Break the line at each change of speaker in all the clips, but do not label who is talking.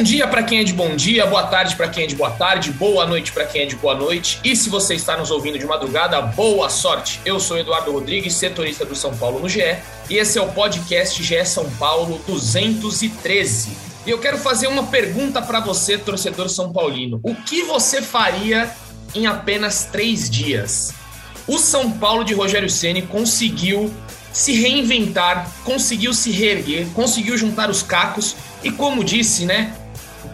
Bom dia para quem é de bom dia, boa tarde para quem é de boa tarde, boa noite para quem é de boa noite. E se você está nos ouvindo de madrugada, boa sorte. Eu sou Eduardo Rodrigues, setorista do São Paulo no GE, e esse é o podcast GE São Paulo 213. E eu quero fazer uma pergunta para você, torcedor são paulino. O que você faria em apenas três dias? O São Paulo de Rogério Ceni conseguiu se reinventar, conseguiu se reerguer, conseguiu juntar os cacos e como disse, né,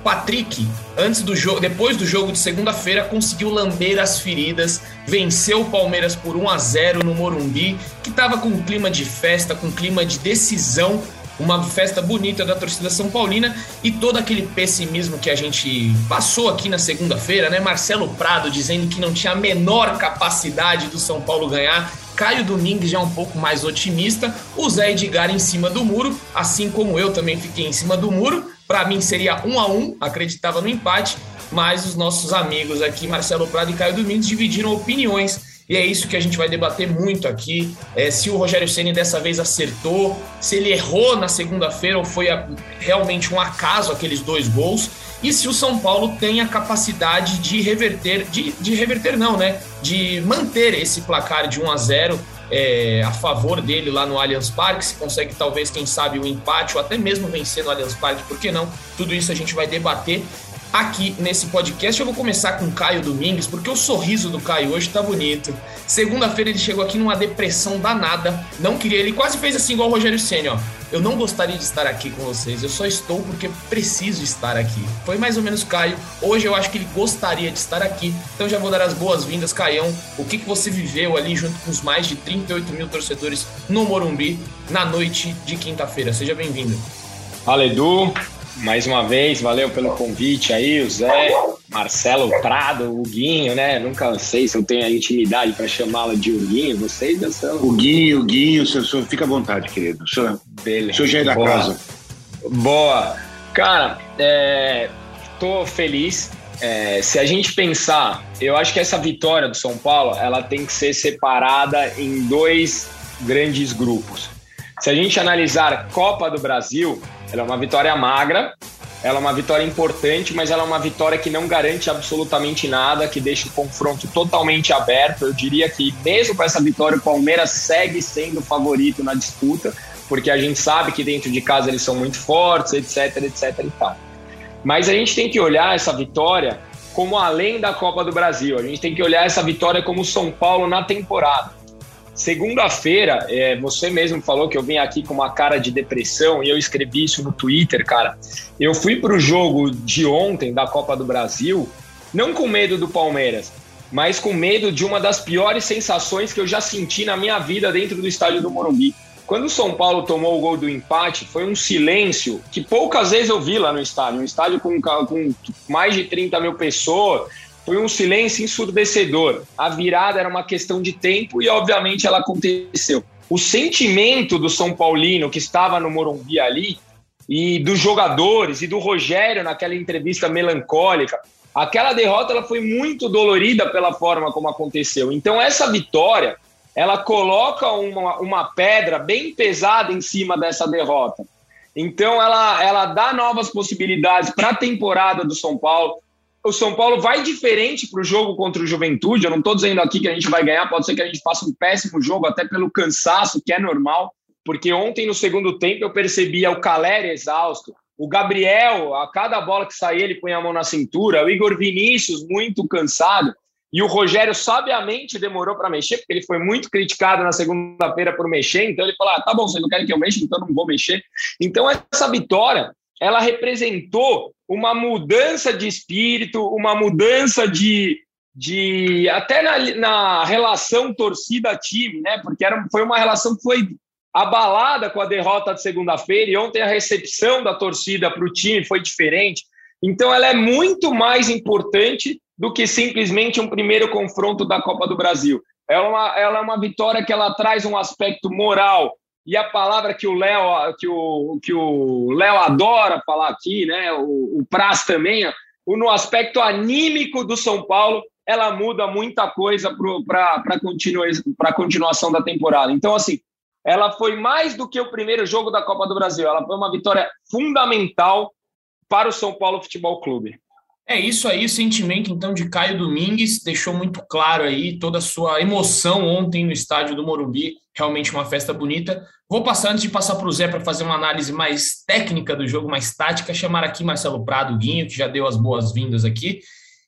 Patrick, antes do jogo, depois do jogo de segunda-feira, conseguiu lamber as feridas, venceu o Palmeiras por 1 a 0 no Morumbi, que estava com um clima de festa, com um clima de decisão, uma festa bonita da torcida São Paulina e todo aquele pessimismo que a gente passou aqui na segunda-feira, né? Marcelo Prado dizendo que não tinha a menor capacidade do São Paulo ganhar Caio Domingues já é um pouco mais otimista, o Zé Edgar em cima do muro, assim como eu também fiquei em cima do muro. Para mim seria um a um, acreditava no empate, mas os nossos amigos aqui, Marcelo Prado e Caio Domingues, dividiram opiniões. E é isso que a gente vai debater muito aqui. É, se o Rogério Ceni dessa vez acertou, se ele errou na segunda-feira ou foi a, realmente um acaso aqueles dois gols e se o São Paulo tem a capacidade de reverter, de, de reverter não, né? De manter esse placar de 1 a 0 é, a favor dele lá no Allianz Parque, se consegue talvez, quem sabe, um empate ou até mesmo vencer no Allianz Parque, por que não? Tudo isso a gente vai debater aqui nesse podcast. Eu vou começar com o Caio Domingues, porque o sorriso do Caio hoje tá bonito. Segunda-feira ele chegou aqui numa depressão danada, não queria, ele quase fez assim igual o Rogério Senna, ó. Eu não gostaria de estar aqui com vocês, eu só estou porque preciso estar aqui. Foi mais ou menos Caio. Hoje eu acho que ele gostaria de estar aqui, então já vou dar as boas-vindas, Caião. O que, que você viveu ali junto com os mais de 38 mil torcedores no Morumbi na noite de quinta-feira? Seja bem-vindo.
Fala, Edu mais uma vez, valeu pelo convite aí, o Zé, Marcelo Prado, o Guinho, né? Nunca sei se eu tenho a intimidade para chamá-lo de Guinho, vocês já são.
O Guinho, o senhor, fica à vontade, querido. O senhor, Beleza. O senhor já é da Boa. casa.
Boa. Cara, é, tô feliz. É, se a gente pensar, eu acho que essa vitória do São Paulo, ela tem que ser separada em dois grandes grupos. Se a gente analisar Copa do Brasil, ela é uma vitória magra, ela é uma vitória importante, mas ela é uma vitória que não garante absolutamente nada, que deixa o confronto totalmente aberto. Eu diria que, mesmo com essa vitória, o Palmeiras segue sendo favorito na disputa, porque a gente sabe que dentro de casa eles são muito fortes, etc, etc e tal. Mas a gente tem que olhar essa vitória como além da Copa do Brasil. A gente tem que olhar essa vitória como São Paulo na temporada. Segunda-feira, é, você mesmo falou que eu vim aqui com uma cara de depressão e eu escrevi isso no Twitter, cara. Eu fui para o jogo de ontem da Copa do Brasil, não com medo do Palmeiras, mas com medo de uma das piores sensações que eu já senti na minha vida dentro do estádio do Morumbi. Quando o São Paulo tomou o gol do empate, foi um silêncio que poucas vezes eu vi lá no estádio. Um estádio com, com mais de 30 mil pessoas, foi um silêncio ensurdecedor. A virada era uma questão de tempo e, obviamente, ela aconteceu. O sentimento do São Paulino que estava no Morumbi ali, e dos jogadores, e do Rogério naquela entrevista melancólica, aquela derrota ela foi muito dolorida pela forma como aconteceu. Então, essa vitória, ela coloca uma, uma pedra bem pesada em cima dessa derrota. Então, ela, ela dá novas possibilidades para a temporada do São Paulo o São Paulo vai diferente para o jogo contra o Juventude. Eu não estou dizendo aqui que a gente vai ganhar, pode ser que a gente faça um péssimo jogo, até pelo cansaço, que é normal, porque ontem no segundo tempo eu percebia o Caleri exausto, o Gabriel, a cada bola que saía, ele põe a mão na cintura, o Igor Vinícius muito cansado, e o Rogério sabiamente demorou para mexer, porque ele foi muito criticado na segunda-feira por mexer, então ele falou: ah, tá bom, vocês não querem que eu mexa, então não vou mexer. Então, essa vitória ela representou uma mudança de espírito, uma mudança de, de até na, na relação torcida-time, né? Porque era, foi uma relação que foi abalada com a derrota de segunda-feira e ontem a recepção da torcida para o time foi diferente. Então ela é muito mais importante do que simplesmente um primeiro confronto da Copa do Brasil. É uma, ela é uma vitória que ela traz um aspecto moral, e a palavra que o Léo que o, que o Léo adora falar aqui, né? O, o Praz também, no aspecto anímico do São Paulo, ela muda muita coisa para a continua, continuação da temporada. Então, assim, ela foi mais do que o primeiro jogo da Copa do Brasil. Ela foi uma vitória fundamental para o São Paulo Futebol Clube.
É isso aí, o sentimento então de Caio Domingues deixou muito claro aí toda a sua emoção ontem no estádio do Morumbi, realmente uma festa bonita. Vou passar antes de passar para o Zé para fazer uma análise mais técnica do jogo, mais tática, chamar aqui Marcelo Prado, Guinho, que já deu as boas-vindas aqui.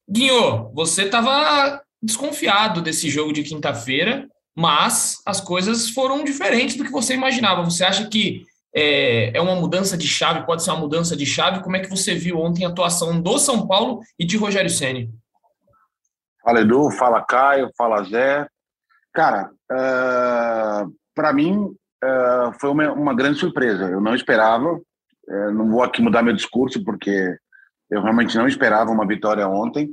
Guinho, você estava desconfiado desse jogo de quinta-feira, mas as coisas foram diferentes do que você imaginava. Você acha que é, é uma mudança de chave, pode ser uma mudança de chave. Como é que você viu ontem a atuação do São Paulo e de Rogério Ceni?
Fala Edu, fala Caio, fala Zé. Cara, uh, é, para mim uh, foi uma, uma, grande surpresa. Eu não esperava. Uh, não vou aqui mudar meu discurso porque eu realmente não esperava uma vitória ontem.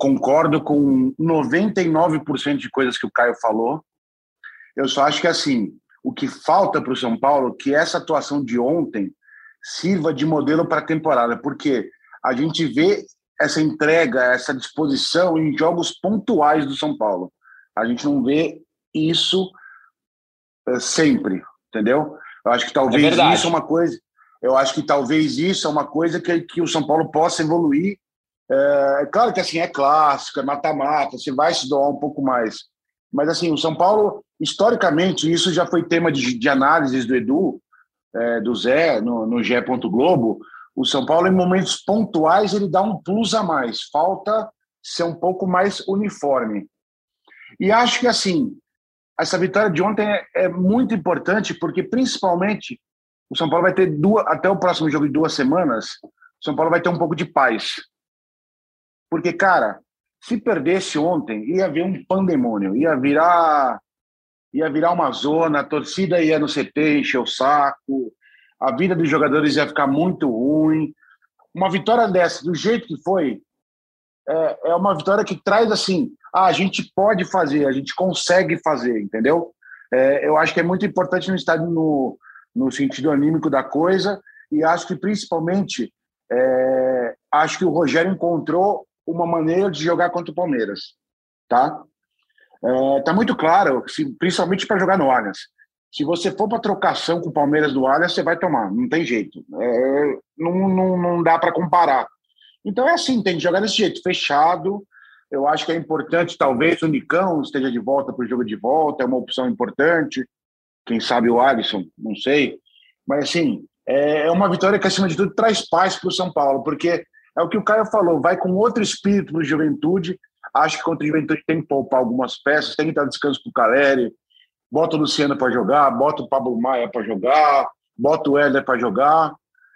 concordo com 99% de coisas que o Caio falou. Eu só acho que assim o que falta para o São Paulo que essa atuação de ontem sirva de modelo para a temporada, porque a gente vê essa entrega, essa disposição em jogos pontuais do São Paulo. A gente não vê isso é, sempre, entendeu? Eu acho que talvez é isso é uma coisa. Eu acho que talvez isso é uma coisa que, que o São Paulo possa evoluir. É, é claro que assim é clássico, é mata-mata, você vai se doar um pouco mais. Mas assim, o São Paulo historicamente, isso já foi tema de, de análises do Edu, é, do Zé, no, no G. Globo. O São Paulo, em momentos pontuais, ele dá um plus a mais. Falta ser um pouco mais uniforme. E acho que, assim, essa vitória de ontem é, é muito importante, porque, principalmente, o São Paulo vai ter duas, até o próximo jogo de duas semanas, o São Paulo vai ter um pouco de paz. Porque, cara, se perdesse ontem, ia haver um pandemônio, ia virar ia virar uma zona, a torcida ia no CT encher o saco, a vida dos jogadores ia ficar muito ruim. Uma vitória dessa, do jeito que foi, é, é uma vitória que traz assim: ah, a gente pode fazer, a gente consegue fazer, entendeu? É, eu acho que é muito importante no estádio no, no sentido anímico da coisa, e acho que principalmente é, acho que o Rogério encontrou uma maneira de jogar contra o Palmeiras, tá? Está é, muito claro, se, principalmente para jogar no Allianz. Se você for para trocação com o Palmeiras do Allianz, você vai tomar, não tem jeito. É, não, não, não dá para comparar. Então é assim, tem que jogar desse jeito, fechado. Eu acho que é importante, talvez o Nicão esteja de volta para o jogo de volta, é uma opção importante. Quem sabe o Alisson, não sei. Mas assim, é, é uma vitória que, acima de tudo, traz paz para o São Paulo, porque é o que o Caio falou, vai com outro espírito para o Juventude, Acho que contra o Juventude tem que poupar algumas peças, tem que dar descanso para o Caleri, bota o Luciano para jogar, bota o Pablo Maia para jogar, bota o Éder para jogar.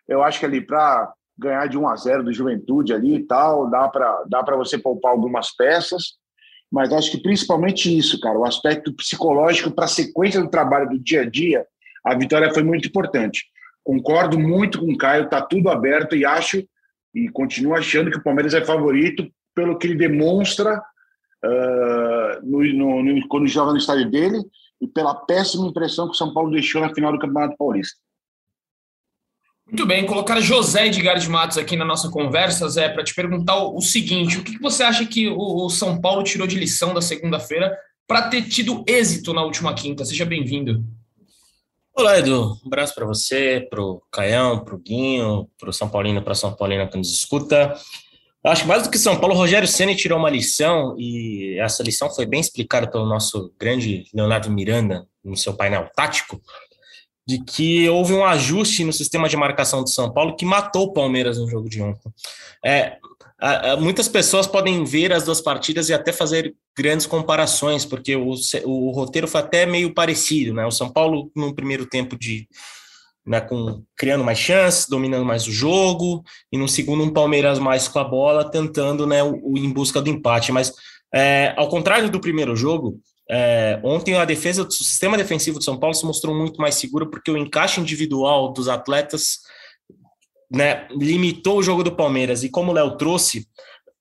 Eu acho que ali para ganhar de 1 a 0 do Juventude ali e tal, dá para dá para você poupar algumas peças, mas acho que principalmente isso, cara, o aspecto psicológico para a sequência do trabalho do dia a dia, a vitória foi muito importante. Concordo muito com o Caio, tá tudo aberto e acho e continuo achando que o Palmeiras é favorito pelo que ele demonstra uh, no, no, no, quando joga no estádio dele e pela péssima impressão que o São Paulo deixou na final do Campeonato Paulista.
Muito bem, colocar José Edgar de Matos aqui na nossa conversa, Zé, para te perguntar o, o, seguinte: o que, que você acha que o, o, São Paulo tirou de lição da segunda-feira para ter tido êxito na última quinta? Seja bem-vindo.
Olá, Edu. Um abraço para você, para o Caião, para o Guinho, para o São Paulino, para a São Paulina que nos escuta. Acho que mais do que São Paulo, o Rogério Ceni tirou uma lição e essa lição foi bem explicada pelo nosso grande Leonardo Miranda no seu painel tático, de que houve um ajuste no sistema de marcação do São Paulo que matou o Palmeiras no jogo de ontem. É, muitas pessoas podem ver as duas partidas e até fazer grandes comparações, porque o, o roteiro foi até meio parecido, né? O São Paulo no primeiro tempo de né, com, criando mais chances, dominando mais o jogo, e no segundo um Palmeiras mais com a bola, tentando né, o, o em busca do empate. Mas é, ao contrário do primeiro jogo, é, ontem a defesa do sistema defensivo de São Paulo se mostrou muito mais segura porque o encaixe individual dos atletas né, limitou o jogo do Palmeiras. E como o Léo trouxe,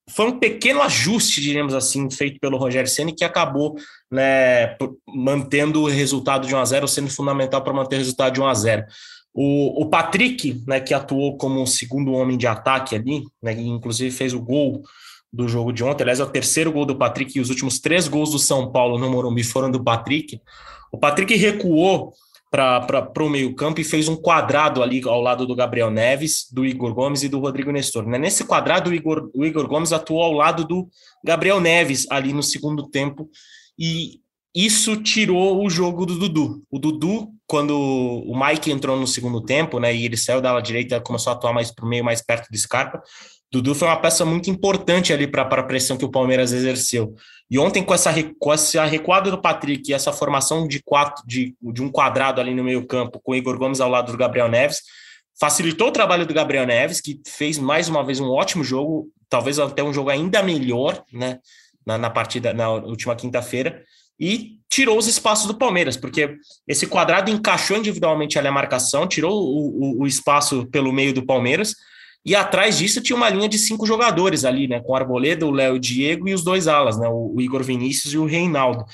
foi um pequeno ajuste, diríamos assim, feito pelo Rogério Ceni que acabou né, mantendo o resultado de 1 a 0 sendo fundamental para manter o resultado de 1 a 0 o, o Patrick, né, que atuou como segundo homem de ataque ali, né, inclusive fez o gol do jogo de ontem, aliás, é o terceiro gol do Patrick e os últimos três gols do São Paulo no Morumbi foram do Patrick. O Patrick recuou para o meio-campo e fez um quadrado ali ao lado do Gabriel Neves, do Igor Gomes e do Rodrigo Nestor. Né? Nesse quadrado, o Igor, o Igor Gomes atuou ao lado do Gabriel Neves ali no segundo tempo, e isso tirou o jogo do Dudu. O Dudu, quando o Mike entrou no segundo tempo, né, e ele saiu da ala direita, começou a atuar mais para o meio, mais perto do Scarpa, Dudu foi uma peça muito importante ali para a pressão que o Palmeiras exerceu. E ontem, com essa, com essa recuada do Patrick e essa formação de, quatro, de, de um quadrado ali no meio-campo, com o Igor Gomes ao lado do Gabriel Neves, facilitou o trabalho do Gabriel Neves, que fez mais uma vez um ótimo jogo, talvez até um jogo ainda melhor, né? Na, na partida, na última quinta-feira, e tirou os espaços do Palmeiras, porque esse quadrado encaixou individualmente ali a marcação, tirou o, o, o espaço pelo meio do Palmeiras e atrás disso tinha uma linha de cinco jogadores ali, né? Com o Arboleda, o Léo Diego e os dois alas, né? O, o Igor Vinícius e o Reinaldo.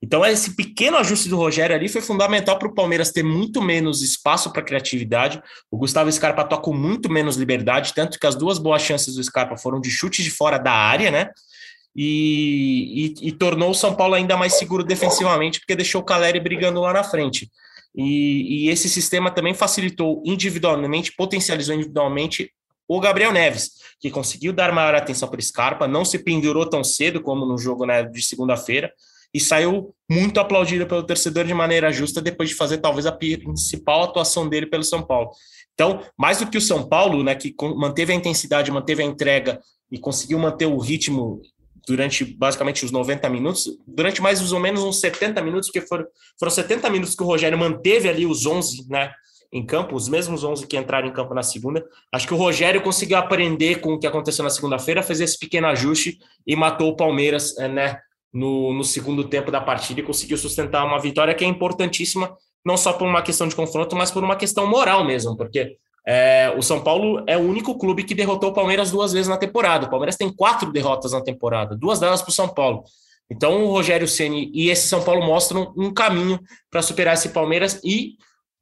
Então, esse pequeno ajuste do Rogério ali foi fundamental para o Palmeiras ter muito menos espaço para criatividade. O Gustavo Scarpa toca com muito menos liberdade, tanto que as duas boas chances do Scarpa foram de chute de fora da área, né? E, e, e tornou o São Paulo ainda mais seguro defensivamente, porque deixou o Caleri brigando lá na frente. E, e, esse sistema também facilitou individualmente, potencializou individualmente o Gabriel Neves, que conseguiu dar maior atenção para o Scarpa, não se pendurou tão cedo como no jogo né, de segunda-feira, e saiu muito aplaudido pelo torcedor de maneira justa depois de fazer talvez a principal atuação dele pelo São Paulo. Então, mais do que o São Paulo, né, que manteve a intensidade, manteve a entrega e conseguiu manter o ritmo durante basicamente os 90 minutos, durante mais ou menos uns 70 minutos, porque foram, foram 70 minutos que o Rogério manteve ali os 11, né, em campo, os mesmos 11 que entraram em campo na segunda. Acho que o Rogério conseguiu aprender com o que aconteceu na segunda-feira, fez esse pequeno ajuste e matou o Palmeiras eh, né, no, no segundo tempo da partida e conseguiu sustentar uma vitória que é importantíssima, não só por uma questão de confronto, mas por uma questão moral mesmo, porque é, o São Paulo é o único clube que derrotou o Palmeiras duas vezes na temporada. O Palmeiras tem quatro derrotas na temporada, duas delas para o São Paulo. Então o Rogério Ceni e esse São Paulo mostram um caminho para superar esse Palmeiras e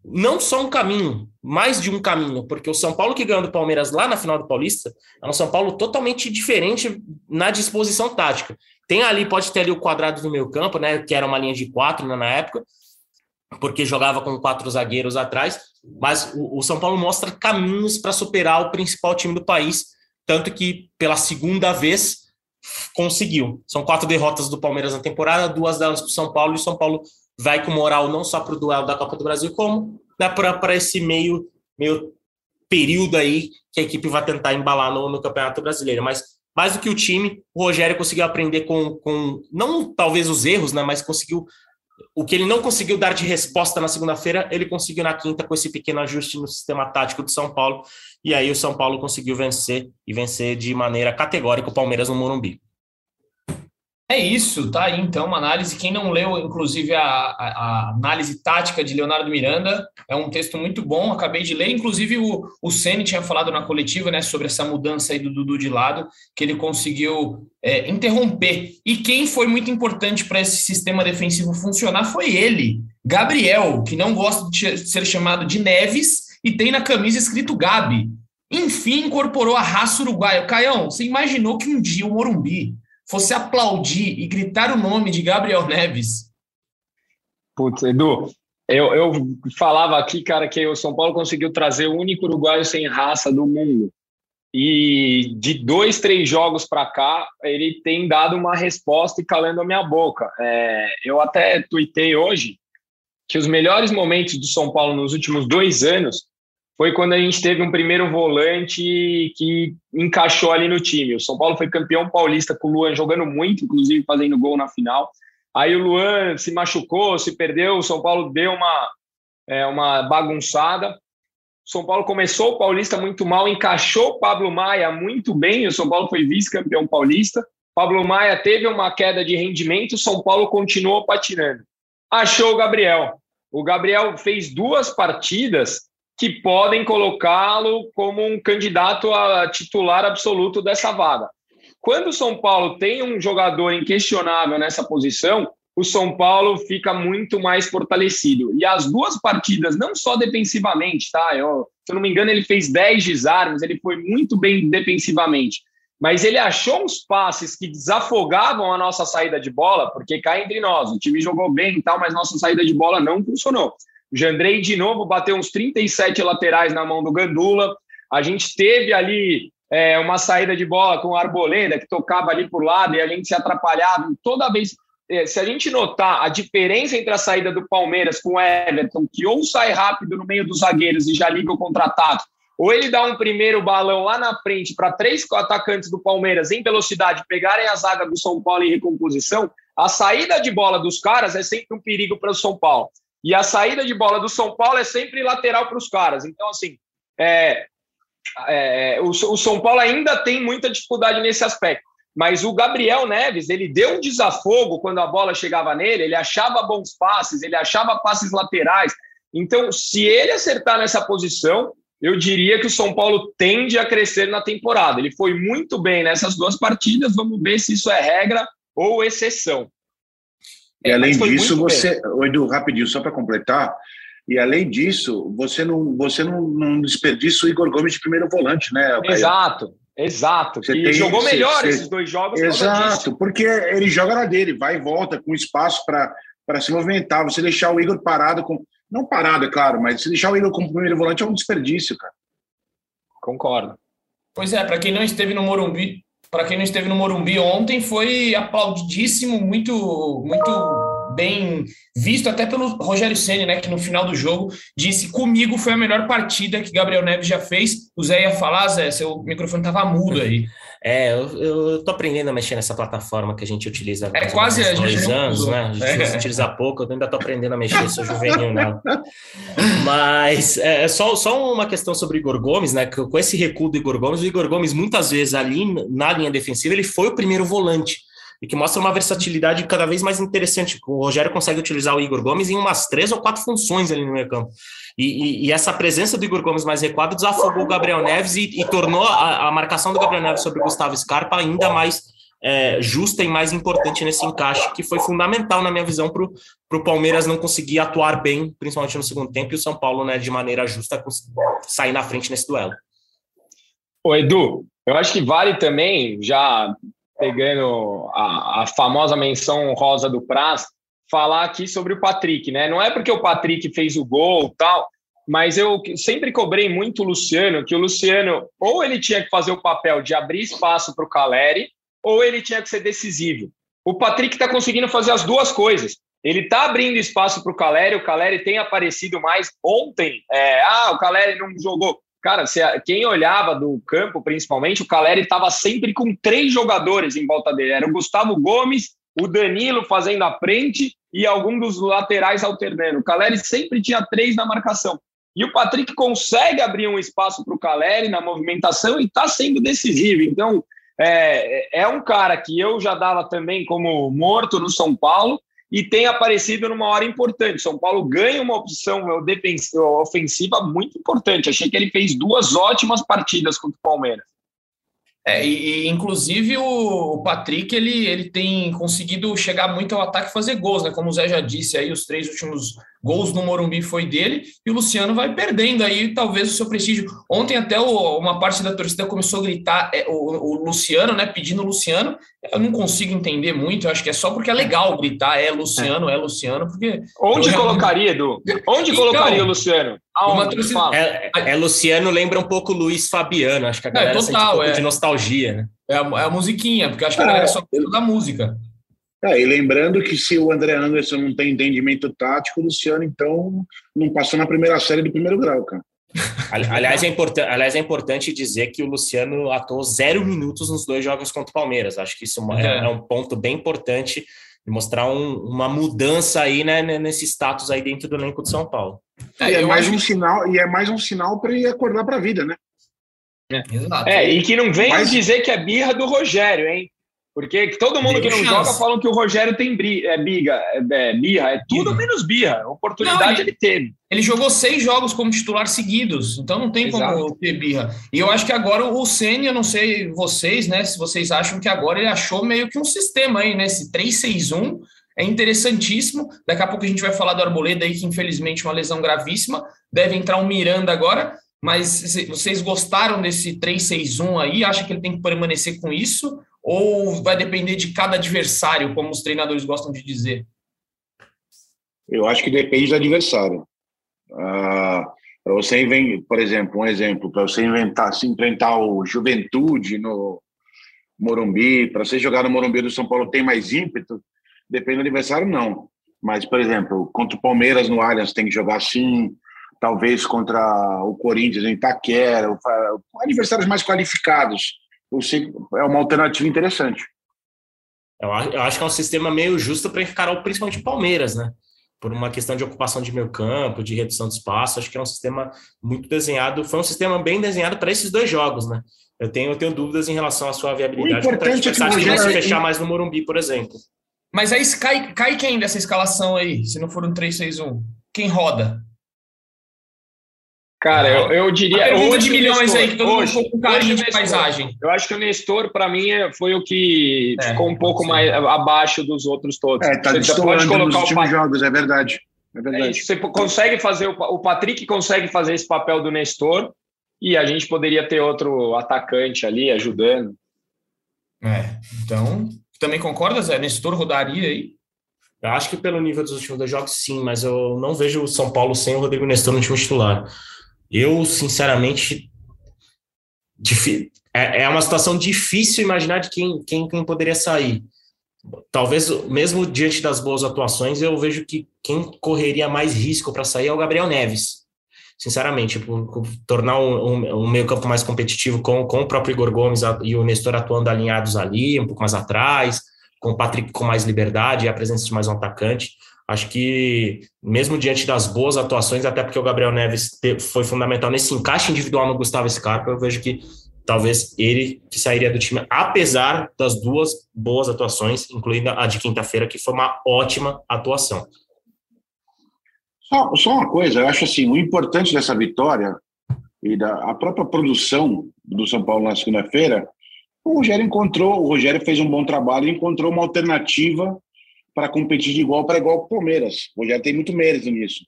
não só um caminho, mais de um caminho, porque o São Paulo que ganhou do Palmeiras lá na final do Paulista é um São Paulo totalmente diferente na disposição tática. Tem ali, pode ter ali o quadrado do meio campo, né, que era uma linha de quatro né, na época, porque jogava com quatro zagueiros atrás, mas o, o São Paulo mostra caminhos para superar o principal time do país, tanto que pela segunda vez conseguiu. São quatro derrotas do Palmeiras na temporada, duas delas para o São Paulo, e o São Paulo vai com moral não só para o duelo da Copa do Brasil, como né, para esse meio, meio período aí que a equipe vai tentar embalar no, no, Campeonato Brasileiro. Mas mais do que o time, o Rogério conseguiu aprender com, com não talvez os erros, né, mas conseguiu o que ele não conseguiu dar de resposta na segunda-feira, ele conseguiu na quinta com esse pequeno ajuste no sistema tático do São Paulo. E aí o São Paulo conseguiu vencer e vencer de maneira categórica o Palmeiras no Morumbi.
É isso, tá aí então uma análise. Quem não leu, inclusive, a, a, a, análise tática de Leonardo Miranda, é um texto muito bom, acabei de ler. Inclusive, o, o Ceni tinha falado na coletiva né, sobre essa mudança aí do Dudu de lado, que ele conseguiu é, interromper. E quem foi muito importante para esse sistema defensivo funcionar foi ele, Gabriel, que não gosta de ser chamado de Neves e tem na camisa escrito Gabi. Enfim, incorporou a raça uruguaia. Caião, você imaginou que um dia o Morumbi fosse aplaudir e gritar o nome de Gabriel Neves?
Putz, Edu, eu, eu falava aqui, cara, que o São Paulo conseguiu trazer o único uruguaio sem raça do mundo. E de dois, três jogos para cá, ele tem dado uma resposta e calando a minha boca. É, eu até tuitei hoje que os melhores momentos do São Paulo nos últimos dois anos foi quando a gente teve um primeiro volante que encaixou ali no time. O São Paulo foi campeão paulista com o Luan jogando muito, inclusive fazendo gol na final. Aí o Luan se machucou, se perdeu, o São Paulo deu uma, é, uma bagunçada. O São Paulo começou o Paulista muito mal, encaixou o Pablo Maia muito bem, o São Paulo foi vice-campeão paulista. Pablo Maia teve uma queda de rendimento, o São Paulo continuou patinando. Achou o Gabriel. O Gabriel fez duas partidas que podem colocá-lo como um candidato a titular absoluto dessa vaga. Quando o São Paulo tem um jogador inquestionável nessa posição, o São Paulo fica muito mais fortalecido. E as duas partidas, não só defensivamente, tá? Eu, se eu não me engano, ele fez 10 desarmes, ele foi muito bem defensivamente. Mas ele achou uns passes que desafogavam a nossa saída de bola, porque cá entre nós, o time jogou bem e tal, mas nossa saída de bola não funcionou. O Jandrei, de novo, bateu uns 37 laterais na mão do Gandula. A gente teve ali é, uma saída de bola com o Arboleda, que tocava ali por lado e a gente se atrapalhava. Toda vez, é, se a gente notar a diferença entre a saída do Palmeiras com o Everton, que ou sai rápido no meio dos zagueiros e já liga o contra-ataque, ou ele dá um primeiro balão lá na frente para três atacantes do Palmeiras em velocidade pegarem a zaga do São Paulo em recomposição, a saída de bola dos caras é sempre um perigo para o São Paulo. E a saída de bola do São Paulo é sempre lateral para os caras. Então, assim, é, é, o, o São Paulo ainda tem muita dificuldade nesse aspecto. Mas o Gabriel Neves, ele deu um desafogo quando a bola chegava nele, ele achava bons passes, ele achava passes laterais. Então, se ele acertar nessa posição, eu diria que o São Paulo tende a crescer na temporada. Ele foi muito bem nessas duas partidas, vamos ver se isso é regra ou exceção.
E além disso, você. Bem. Edu, rapidinho, só para completar, e além disso, você não, você não, não desperdiça o Igor Gomes de primeiro volante, né?
Exato, exato. Você e tem, jogou melhor você, esses dois jogos.
Exato, porque ele joga na dele, vai e volta com espaço para se movimentar. Você deixar o Igor parado com. Não parado, é claro, mas se deixar o Igor como primeiro volante é um desperdício, cara.
Concordo.
Pois é, para quem não esteve no Morumbi, para quem não esteve no Morumbi ontem, foi aplaudidíssimo, muito, muito bem visto até pelo Rogério Ceni, né, que no final do jogo disse comigo foi a melhor partida que Gabriel Neves já fez. O Zé ia falar, Zé, seu microfone estava mudo aí.
É, eu, eu tô aprendendo a mexer nessa plataforma que a gente utiliza
é quase a
dois anos, né? A gente é. utiliza pouco, eu ainda tô aprendendo a mexer, sou juvenil nela. Mas é, é só, só uma questão sobre o Igor Gomes, né? Com esse recuo do Igor Gomes, o Igor Gomes, muitas vezes ali na linha defensiva, ele foi o primeiro volante e que mostra uma versatilidade cada vez mais interessante. O Rogério consegue utilizar o Igor Gomes em umas três ou quatro funções ali no meio campo. E, e, e essa presença do Igor Gomes mais recuado desafogou o Gabriel Neves e, e tornou a, a, marcação do Gabriel Neves sobre o Gustavo Scarpa ainda mais é, justa e mais importante nesse encaixe, que foi fundamental, na minha visão, para o Palmeiras não conseguir atuar bem, principalmente no segundo tempo, e o São Paulo, né, de maneira justa, sair na frente nesse duelo.
Ô, Edu, eu acho que vale também, já pegando a, a famosa menção rosa do Praz, falar aqui sobre o Patrick, né? Não é porque o Patrick fez o gol tal, mas eu sempre cobrei muito o Luciano, que o Luciano ou ele tinha que fazer o papel de abrir espaço para o Caleri, ou ele tinha que ser decisivo. O Patrick está conseguindo fazer as duas coisas. Ele está abrindo espaço para o Caleri, o Caleri tem aparecido mais ontem. É, ah, o Caleri não jogou. Cara, se, quem olhava do campo, principalmente, o Caleri estava sempre com três jogadores em volta dele. Era o Gustavo Gomes, o Danilo fazendo a frente e algum dos laterais alternando. O Caleri sempre tinha três na marcação. E o Patrick consegue abrir um espaço para o Caleri na movimentação e está sendo decisivo. Então, é, é um cara que eu já dava também como morto no São Paulo e tem aparecido numa hora importante. São Paulo ganha uma opção ofensiva muito importante. Achei que ele fez duas ótimas partidas contra o Palmeiras.
É, e, inclusive o Patrick ele, ele tem conseguido chegar muito ao ataque e fazer gols, né? Como o Zé já disse aí, os três últimos gols no Morumbi foi dele, e o Luciano vai perdendo aí talvez o seu prestígio. Ontem até o, uma parte da torcida começou a gritar é, o, o, Luciano, né? Pedindo o Luciano. Eu não consigo entender muito, eu acho que é só porque é legal gritar, é Luciano, é, Luciano, porque.
Onde colocaria, Edu? Onde então, colocaria o Luciano?
Torcida... É, é, Luciano lembra um pouco Luiz Fabiano, acho que a é, galera é, total, sente um pouco de nostalgia, né?
É a, é a musiquinha, porque acho que a galera só da música.
É, e lembrando que se o André Anderson não tem entendimento tático, o Luciano, então, não passou na primeira série do primeiro grau, cara.
Aliás é, aliás, é importante dizer que o Luciano atuou zero minutos nos dois jogos contra o Palmeiras. Acho que isso é, é um ponto bem importante de mostrar um, uma mudança aí né, nesse status aí dentro do elenco de São Paulo.
É, é mais um sinal, e é mais um sinal para ele acordar para a vida, né?
É. é, e que não venha Mas... dizer que é birra do Rogério, hein? Porque todo mundo que não chance. joga falam que o Rogério tem bri é, biga, é, é, birra, é tudo menos birra. Oportunidade não, ele, ele, teve.
Ele jogou seis jogos como titular seguidos, então não tem Exato. como ter birra. E eu acho que agora o Senna, eu não sei vocês, né? Se vocês acham que agora ele achou meio que um sistema aí, né? Esse 3-6-1 é interessantíssimo. Daqui a pouco a gente vai falar do Arboleda aí, que infelizmente uma lesão gravíssima. Deve entrar um Miranda agora. Mas vocês gostaram desse 3-6-1 aí? Acha que ele tem que permanecer com isso? Ou vai depender de cada adversário, como os treinadores gostam de dizer?
Eu acho que depende do adversário. Uh, para você por exemplo, um exemplo, para você inventar, se enfrentar o Juventude no Morumbi, para você jogar no Morumbi do São Paulo tem mais ímpeto? Depende do adversário, não. Mas, por exemplo, contra o Palmeiras no Allianz tem que jogar assim, talvez contra o Corinthians em Itaquera, adversários mais qualificados. É uma alternativa interessante.
Eu acho que é um sistema meio justo para encarar principalmente o Palmeiras, né? Por uma questão de ocupação de meio campo, de redução de espaço, acho que é um sistema muito desenhado. Foi um sistema bem desenhado para esses dois jogos, né? Eu tenho, eu tenho dúvidas em relação à sua viabilidade.
O importante é que,
que vai se fechar mais no Morumbi, por exemplo.
Mas aí cai, cai quem dessa escalação aí, se não for um 3-6-1? Quem roda?
Cara, eu, eu diria.
A pergunta de milhões Nestor, aí, que todo hoje, mundo com carinho de paisagem.
Eu acho que o Nestor, para mim, é, foi o que é, ficou um pouco mais abaixo dos outros todos.
É, tá você pode colocar nos últimos jogos, é verdade. É verdade. É
você consegue fazer, o Patrick consegue fazer esse papel do Nestor e a gente poderia ter outro atacante ali ajudando.
É, então, também concorda, Zé? Nestor rodaria aí?
Eu acho que pelo nível dos últimos dois jogos, sim, mas eu não vejo o São Paulo sem o Rodrigo Nestor no time titular. Eu, sinceramente, é, é uma situação difícil imaginar de quem, quem, quem poderia sair. Talvez, mesmo diante das boas atuações, eu vejo que quem correria mais risco para sair é o Gabriel Neves. Sinceramente, por, tornar um, um, um meio-campo mais competitivo com, com o próprio Igor Gomes e o Nestor atuando alinhados ali, um pouco mais atrás, com o Patrick com mais liberdade e a presença de mais um atacante. Acho que, mesmo diante das boas atuações, até porque o Gabriel Neves foi fundamental nesse encaixe individual no Gustavo Scarpa, eu vejo que talvez ele que sairia do time, apesar das duas boas atuações, incluindo a de quinta-feira, que foi uma ótima atuação.
Só, só uma coisa, eu acho assim, o importante dessa vitória e da a própria produção do São Paulo na segunda-feira, o Rogério encontrou, o Rogério fez um bom trabalho e encontrou uma alternativa para competir de igual para igual com o Palmeiras. O Rogério tem muito mérito nisso.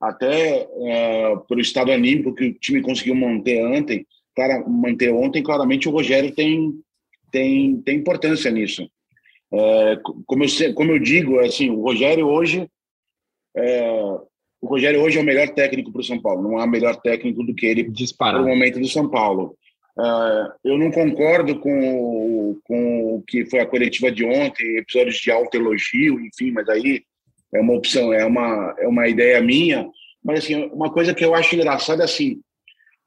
Até é, pelo estado anímico que o time conseguiu manter ontem, cara, manter ontem, claramente o Rogério tem, tem, tem importância nisso. É, como, eu, como eu digo, assim, o Rogério hoje é, o Rogério hoje é o melhor técnico para o São Paulo. Não há melhor técnico do que ele
Disparado.
no momento do São Paulo. Uh, eu não concordo com, com o que foi a coletiva de ontem, episódios de alto elogio, enfim, mas aí é uma opção, é uma, é uma ideia minha. Mas, assim, uma coisa que eu acho engraçada é assim: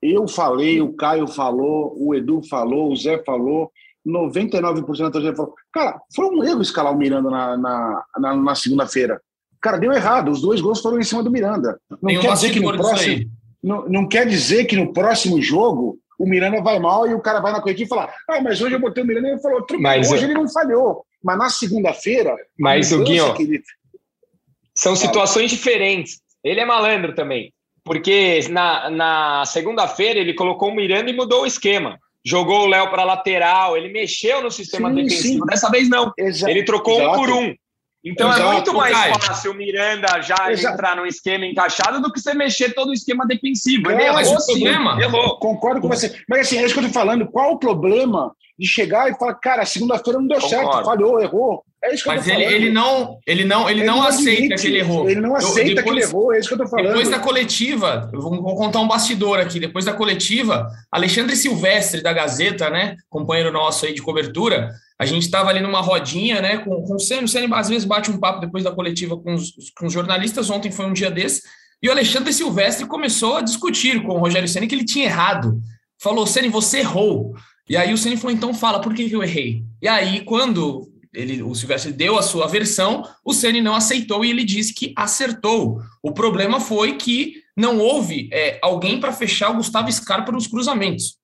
eu falei, o Caio falou, o Edu falou, o Zé falou, 99% da torcida falou. Cara, foi um erro escalar o Miranda na, na, na, na segunda-feira. Cara, deu errado, os dois gols foram em cima do Miranda. Não Tem quer dizer que no próximo. Não, não quer dizer que no próximo jogo o Miranda vai mal e o cara vai na coletiva e fala: Ah, mas hoje eu botei o Miranda e ele falou: mas hoje eu... ele não falhou. Mas na segunda-feira.
Mas o Guinho. Ele... São situações diferentes. Ele é malandro também. Porque na, na segunda-feira ele colocou o Miranda e mudou o esquema. Jogou o Léo para lateral, ele mexeu no sistema sim, defensivo. Sim. Dessa vez não. Ele trocou Exato. um por um. Então é é muito mais Caio. fácil o Miranda já Exato. entrar num esquema encaixado do que você mexer todo o esquema defensivo. Ele errou,
o problema, errou. Concordo com você. Mas assim, é isso que eu tô falando. Qual o problema de chegar e falar, cara, segunda-feira não deu Concordo. certo, falhou, errou. É isso que
Mas
eu tô
ele, ele não, ele não, ele, ele não, não aceita que ele errou.
Ele não aceita eu, depois, que ele errou, é isso que eu tô falando.
Depois da coletiva, vou, vou, contar um bastidor aqui. Depois da coletiva, Alexandre Silvestre da Gazeta, né, companheiro nosso aí de cobertura, a gente estava ali numa rodinha, né, com, com o Senna. O Senna às vezes bate um papo depois da coletiva com os, com os jornalistas. Ontem foi um dia desse. E o Alexandre Silvestre começou a discutir com o Rogério Senna que ele tinha errado. Falou, Senna, você errou. E aí o Senna falou, então fala, por que, que eu errei? E aí, quando ele, o Silvestre deu a sua versão, o Ceni não aceitou e ele disse que acertou. O problema foi que não houve é, alguém para fechar o Gustavo Scarpa nos cruzamentos.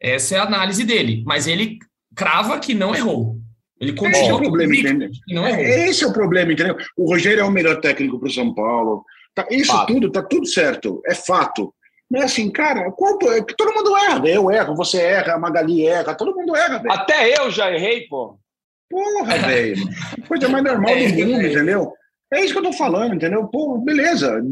Essa é a análise dele, mas ele crava que não errou. Ele
continua esse é o problema, entendeu? Não errou. Esse é o problema, entendeu? O Rogério é o melhor técnico para o São Paulo. Tá, isso fato. tudo, tá tudo certo, é fato. Mas assim, cara, qual, todo mundo erra. Eu erro, você erra, a Magali erra, todo mundo erra.
Véio. Até eu já errei, pô.
Porra, velho. Coisa mais normal do é, mundo, é. entendeu? É isso que eu tô falando, entendeu? Pô, beleza.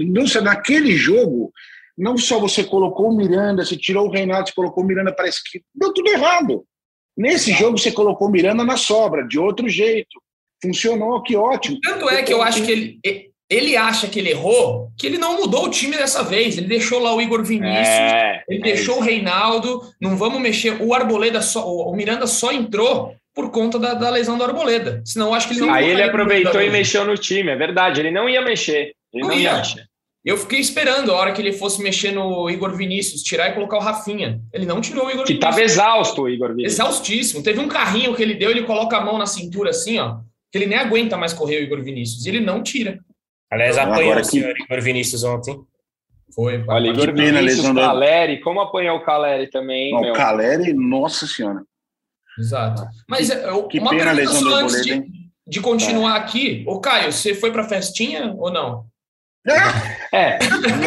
Naquele jogo, não só você colocou o Miranda, você tirou o Reinaldo, você colocou o Miranda para a esquerda. Deu tudo errado. Nesse jogo, você colocou o Miranda na sobra, de outro jeito. Funcionou, que ótimo.
Tanto é que eu acho que ele, ele acha que ele errou, que ele não mudou o time dessa vez. Ele deixou lá o Igor Vinícius, é, ele é deixou isso. o Reinaldo. Não vamos mexer. O Arboleda só, o Miranda só entrou por conta da, da lesão do Arboleda. Senão, acho que ele não.
Aí ele aproveitou e mexeu no time, é verdade. Ele não ia mexer. Ele não, não ia. ia mexer.
Eu fiquei esperando a hora que ele fosse mexer no Igor Vinícius, tirar e colocar o Rafinha. Ele não tirou o Igor
que Vinícius. Que estava exausto o Igor Vinícius.
Exaustíssimo. Teve um carrinho que ele deu, ele coloca a mão na cintura assim, ó, que ele nem aguenta mais correr o Igor Vinícius. E ele não tira.
Aliás, apanhou o senhor Igor Vinícius ontem.
Foi. Olha, Igor Vinícius, Caleri, como apanhou o Caleri também,
Não, O Caleri, nossa senhora.
Exato. Mas que, uma que pena antes de, de, continuar é. aqui. Ô, Caio, você foi pra festinha ou não?
É,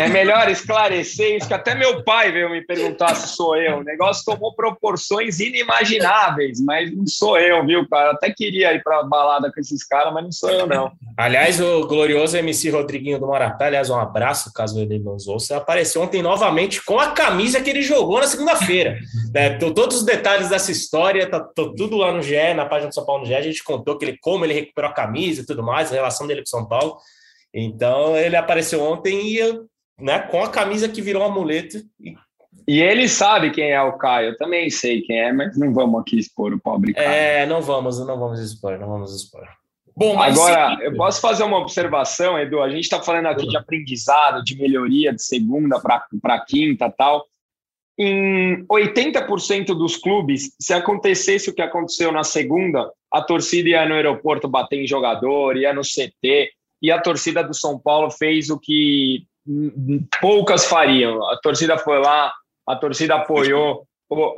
é melhor esclarecer isso, que até meu pai veio me perguntar se sou eu. O negócio tomou proporções inimagináveis, mas não sou eu, viu, cara? Até queria ir pra balada com esses caras, mas não sou eu, não.
Aliás, o glorioso MC Rodriguinho do Maratá, aliás, um abraço, caso ele nos ouça, apareceu ontem novamente com a camisa que ele jogou na segunda-feira. é, todos os detalhes dessa história, tá, tudo lá no GE, na página do São Paulo no GE, a gente contou que ele, como ele recuperou a camisa e tudo mais, a relação dele com São Paulo. Então ele apareceu ontem e né, com a camisa que virou um amuleto.
E... e ele sabe quem é o Caio, eu também sei quem é, mas não vamos aqui expor o pobre Caio.
É, não vamos, não vamos expor, não vamos expor.
Bom, agora sim. eu posso fazer uma observação, Edu. A gente está falando aqui de aprendizado, de melhoria de segunda para quinta tal. Em 80% dos clubes, se acontecesse o que aconteceu na segunda, a torcida ia no aeroporto bater em jogador, ia no CT, e a torcida do São Paulo fez o que poucas fariam. A torcida foi lá, a torcida apoiou,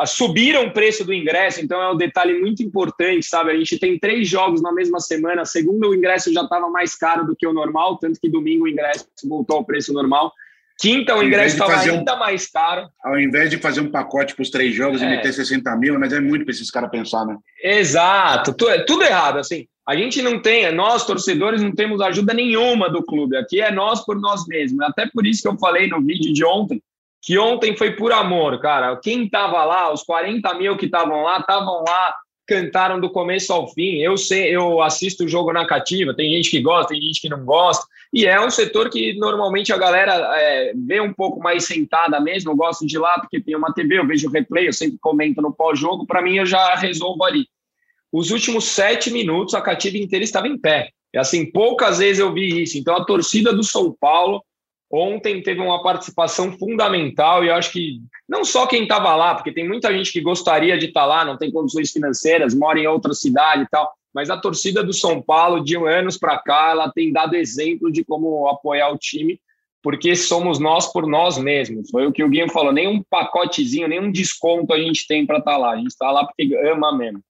subiram o preço do ingresso, então é um detalhe muito importante, sabe? A gente tem três jogos na mesma semana, segundo o ingresso já estava mais caro do que o normal, tanto que domingo o ingresso voltou ao preço normal. Quinta, o ingresso estava ainda um, mais caro.
Ao invés de fazer um pacote para os três jogos é. e meter 60 mil, mas é muito para esses caras pensar, né?
Exato, tudo, tudo errado, assim. A gente não tem, nós torcedores não temos ajuda nenhuma do clube. Aqui é nós por nós mesmos. Até por isso que eu falei no vídeo de ontem, que ontem foi por amor, cara. Quem estava lá, os 40 mil que estavam lá, estavam lá, cantaram do começo ao fim. Eu sei, eu assisto o jogo na cativa, tem gente que gosta, tem gente que não gosta. E é um setor que normalmente a galera é, vê um pouco mais sentada mesmo. Eu gosto de lá porque tem uma TV, eu vejo o replay, eu sempre comento no pós-jogo. Para mim, eu já resolvo ali os últimos sete minutos a cativa inteira estava em pé. E assim, poucas vezes eu vi isso. Então a torcida do São Paulo ontem teve uma participação fundamental e eu acho que não só quem estava lá, porque tem muita gente que gostaria de estar tá lá, não tem condições financeiras, mora em outra cidade e tal, mas a torcida do São Paulo, de anos para cá, ela tem dado exemplo de como apoiar o time, porque somos nós por nós mesmos. Foi o que o Guilherme falou, nem um pacotezinho, nem um desconto a gente tem para estar tá lá. A gente está lá porque ama mesmo.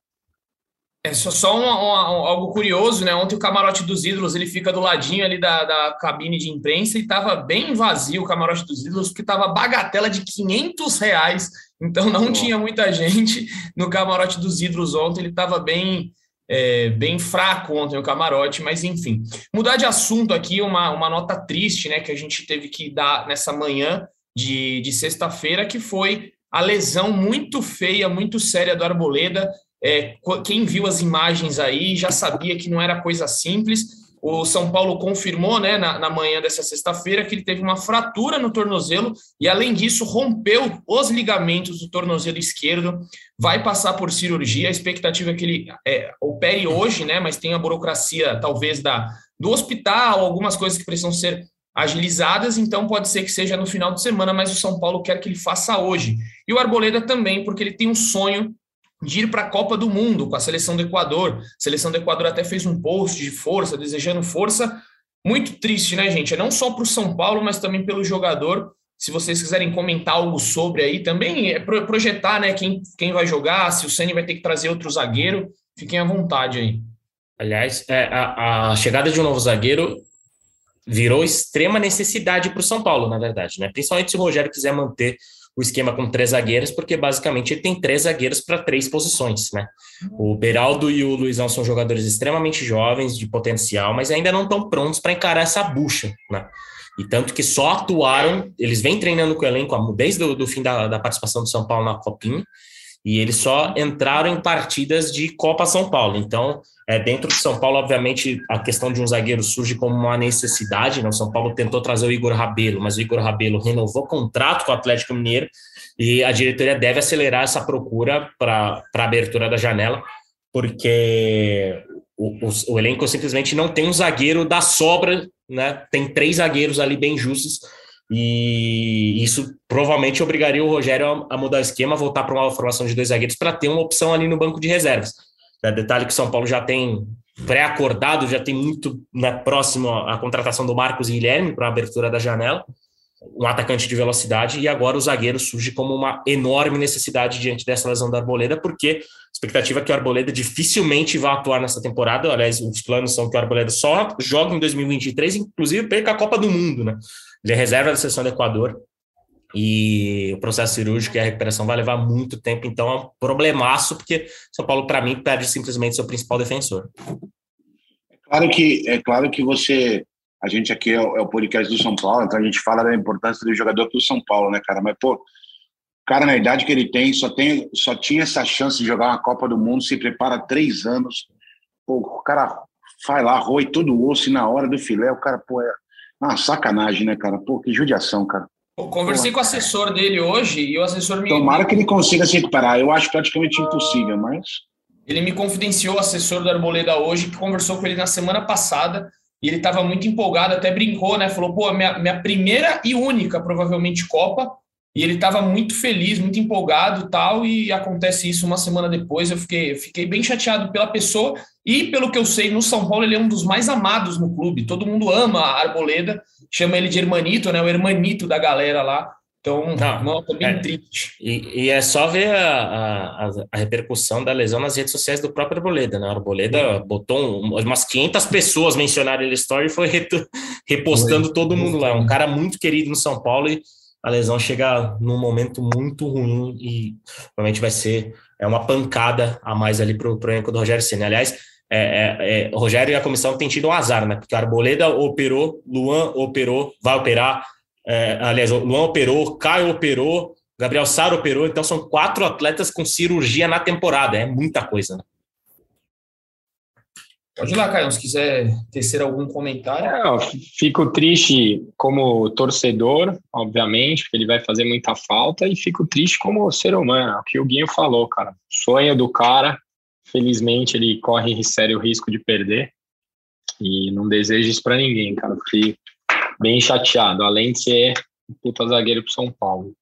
É só, só um, um, algo curioso, né? Ontem o camarote dos ídolos ele fica do ladinho ali da, da cabine de imprensa e estava bem vazio o camarote dos ídolos, porque estava bagatela de 500 reais, então não tinha muita gente no camarote dos ídolos ontem, ele estava bem, é, bem fraco ontem o camarote, mas enfim. Mudar de assunto aqui, uma, uma nota triste, né, que a gente teve que dar nessa manhã de, de sexta-feira, que foi a lesão muito feia, muito séria do Arboleda é, quem viu as imagens aí já sabia que não era coisa simples. O São Paulo confirmou né, na, na manhã dessa sexta-feira que ele teve uma fratura no tornozelo e, além disso, rompeu os ligamentos do tornozelo esquerdo. Vai passar por cirurgia. A expectativa é que ele é, opere hoje, né, mas tem a burocracia, talvez, da, do hospital, algumas coisas que precisam ser agilizadas, então pode ser que seja no final de semana, mas o São Paulo quer que ele faça hoje. E o Arboleda também, porque ele tem um sonho de ir para a Copa do Mundo com a seleção do Equador. A seleção do Equador até fez um post de força, desejando força. Muito triste, né, gente? É não só para o São Paulo, mas também pelo jogador. Se vocês quiserem comentar algo sobre aí, também é projetar, né, quem, quem vai jogar, se o Ceni vai ter que trazer outro zagueiro, fiquem à vontade aí.
Aliás, é, a, a chegada de um novo zagueiro virou extrema necessidade para o São Paulo, na verdade, né? Principalmente se o Rogério quiser manter o esquema com três zagueiros, porque basicamente ele tem três zagueiros para três posições, né? O Beraldo e o Luizão são jogadores extremamente jovens, de potencial, mas ainda não estão prontos para encarar essa bucha, né? E tanto que só atuaram, eles vêm treinando com o elenco desde o do fim da, da participação do São Paulo na Copinha, e eles só entraram em partidas de Copa São Paulo. Então, é, dentro de São Paulo, obviamente, a questão de um zagueiro surge como uma necessidade. Né? O São Paulo tentou trazer o Igor Rabelo, mas o Igor Rabelo renovou contrato com o Atlético Mineiro e a diretoria deve acelerar essa procura para a abertura da janela, porque o, o, o, elenco simplesmente não tem um zagueiro da sobra, né? Tem três zagueiros ali bem justos e isso provavelmente obrigaria o Rogério a, mudar o esquema, voltar para uma formação de dois zagueiros para ter uma opção ali no banco de reservas. É, detalhe que o São Paulo já tem pré-acordado, já tem muito né, próximo a, a contratação do Marcos Guilherme para a abertura da janela, um atacante de velocidade, e agora o zagueiro surge como uma enorme necessidade diante dessa lesão da Arboleda, porque a expectativa é que o Arboleda dificilmente vá atuar nessa temporada. Aliás, os planos são que o Arboleda só jogue em 2023, inclusive perca a Copa do Mundo, né? Ele é reserva da seleção do Equador e o processo cirúrgico e a recuperação vai levar muito tempo, então é um problemaço, porque São Paulo, para mim, perde simplesmente seu principal defensor.
É claro que, é claro que você. A gente aqui é o, é o podcast do São Paulo, então a gente fala da importância do jogador do São Paulo, né, cara? Mas, pô, cara, na idade que ele tem, só, tem, só tinha essa chance de jogar uma Copa do Mundo, se prepara três anos. Pô, o cara vai lá, roe todo o osso e na hora do filé, o cara, pô, é ah, sacanagem, né, cara? Pô, que judiação, cara.
Eu conversei Pô. com o assessor dele hoje e o assessor me.
Tomara que ele consiga se recuperar. Eu acho praticamente impossível, mas.
Ele me confidenciou, o assessor do Arboleda hoje, que conversou com ele na semana passada e ele estava muito empolgado, até brincou, né? Falou, pô, minha, minha primeira e única, provavelmente, Copa. E ele estava muito feliz, muito empolgado tal, e acontece isso uma semana depois. Eu fiquei, fiquei bem chateado pela pessoa e, pelo que eu sei, no São Paulo ele é um dos mais amados no clube. Todo mundo ama a Arboleda, chama ele de Hermanito, né? O Hermanito da galera lá. Então, Não, nota bem
é,
triste.
E, e, é só ver a, a, a, repercussão da lesão nas redes sociais do próprio Arboleda, né? A Arboleda botou um, umas 500 pessoas mencionaram ele story e foi repostando foi. todo mundo lá. É um cara muito querido no São Paulo e a lesão chega num momento muito ruim e provavelmente vai ser é uma pancada a mais ali para o elenco do Rogério Senna. Aliás, é, é, é, Rogério e a comissão têm tido um azar, né? Porque Arboleda operou, Luan operou, vai operar. É, aliás, Luan operou, Caio operou, Gabriel Sara operou, então são quatro atletas com cirurgia na temporada. É muita coisa, né?
Pode ir lá, Caio, se quiser tecer algum comentário.
É, fico triste como torcedor, obviamente, porque ele vai fazer muita falta, e fico triste como ser humano, é o que o Guinho falou, cara. Sonho do cara, felizmente ele corre sério risco de perder, e não desejo isso para ninguém, cara. Fiquei bem chateado, além de ser um puta zagueiro pro São Paulo.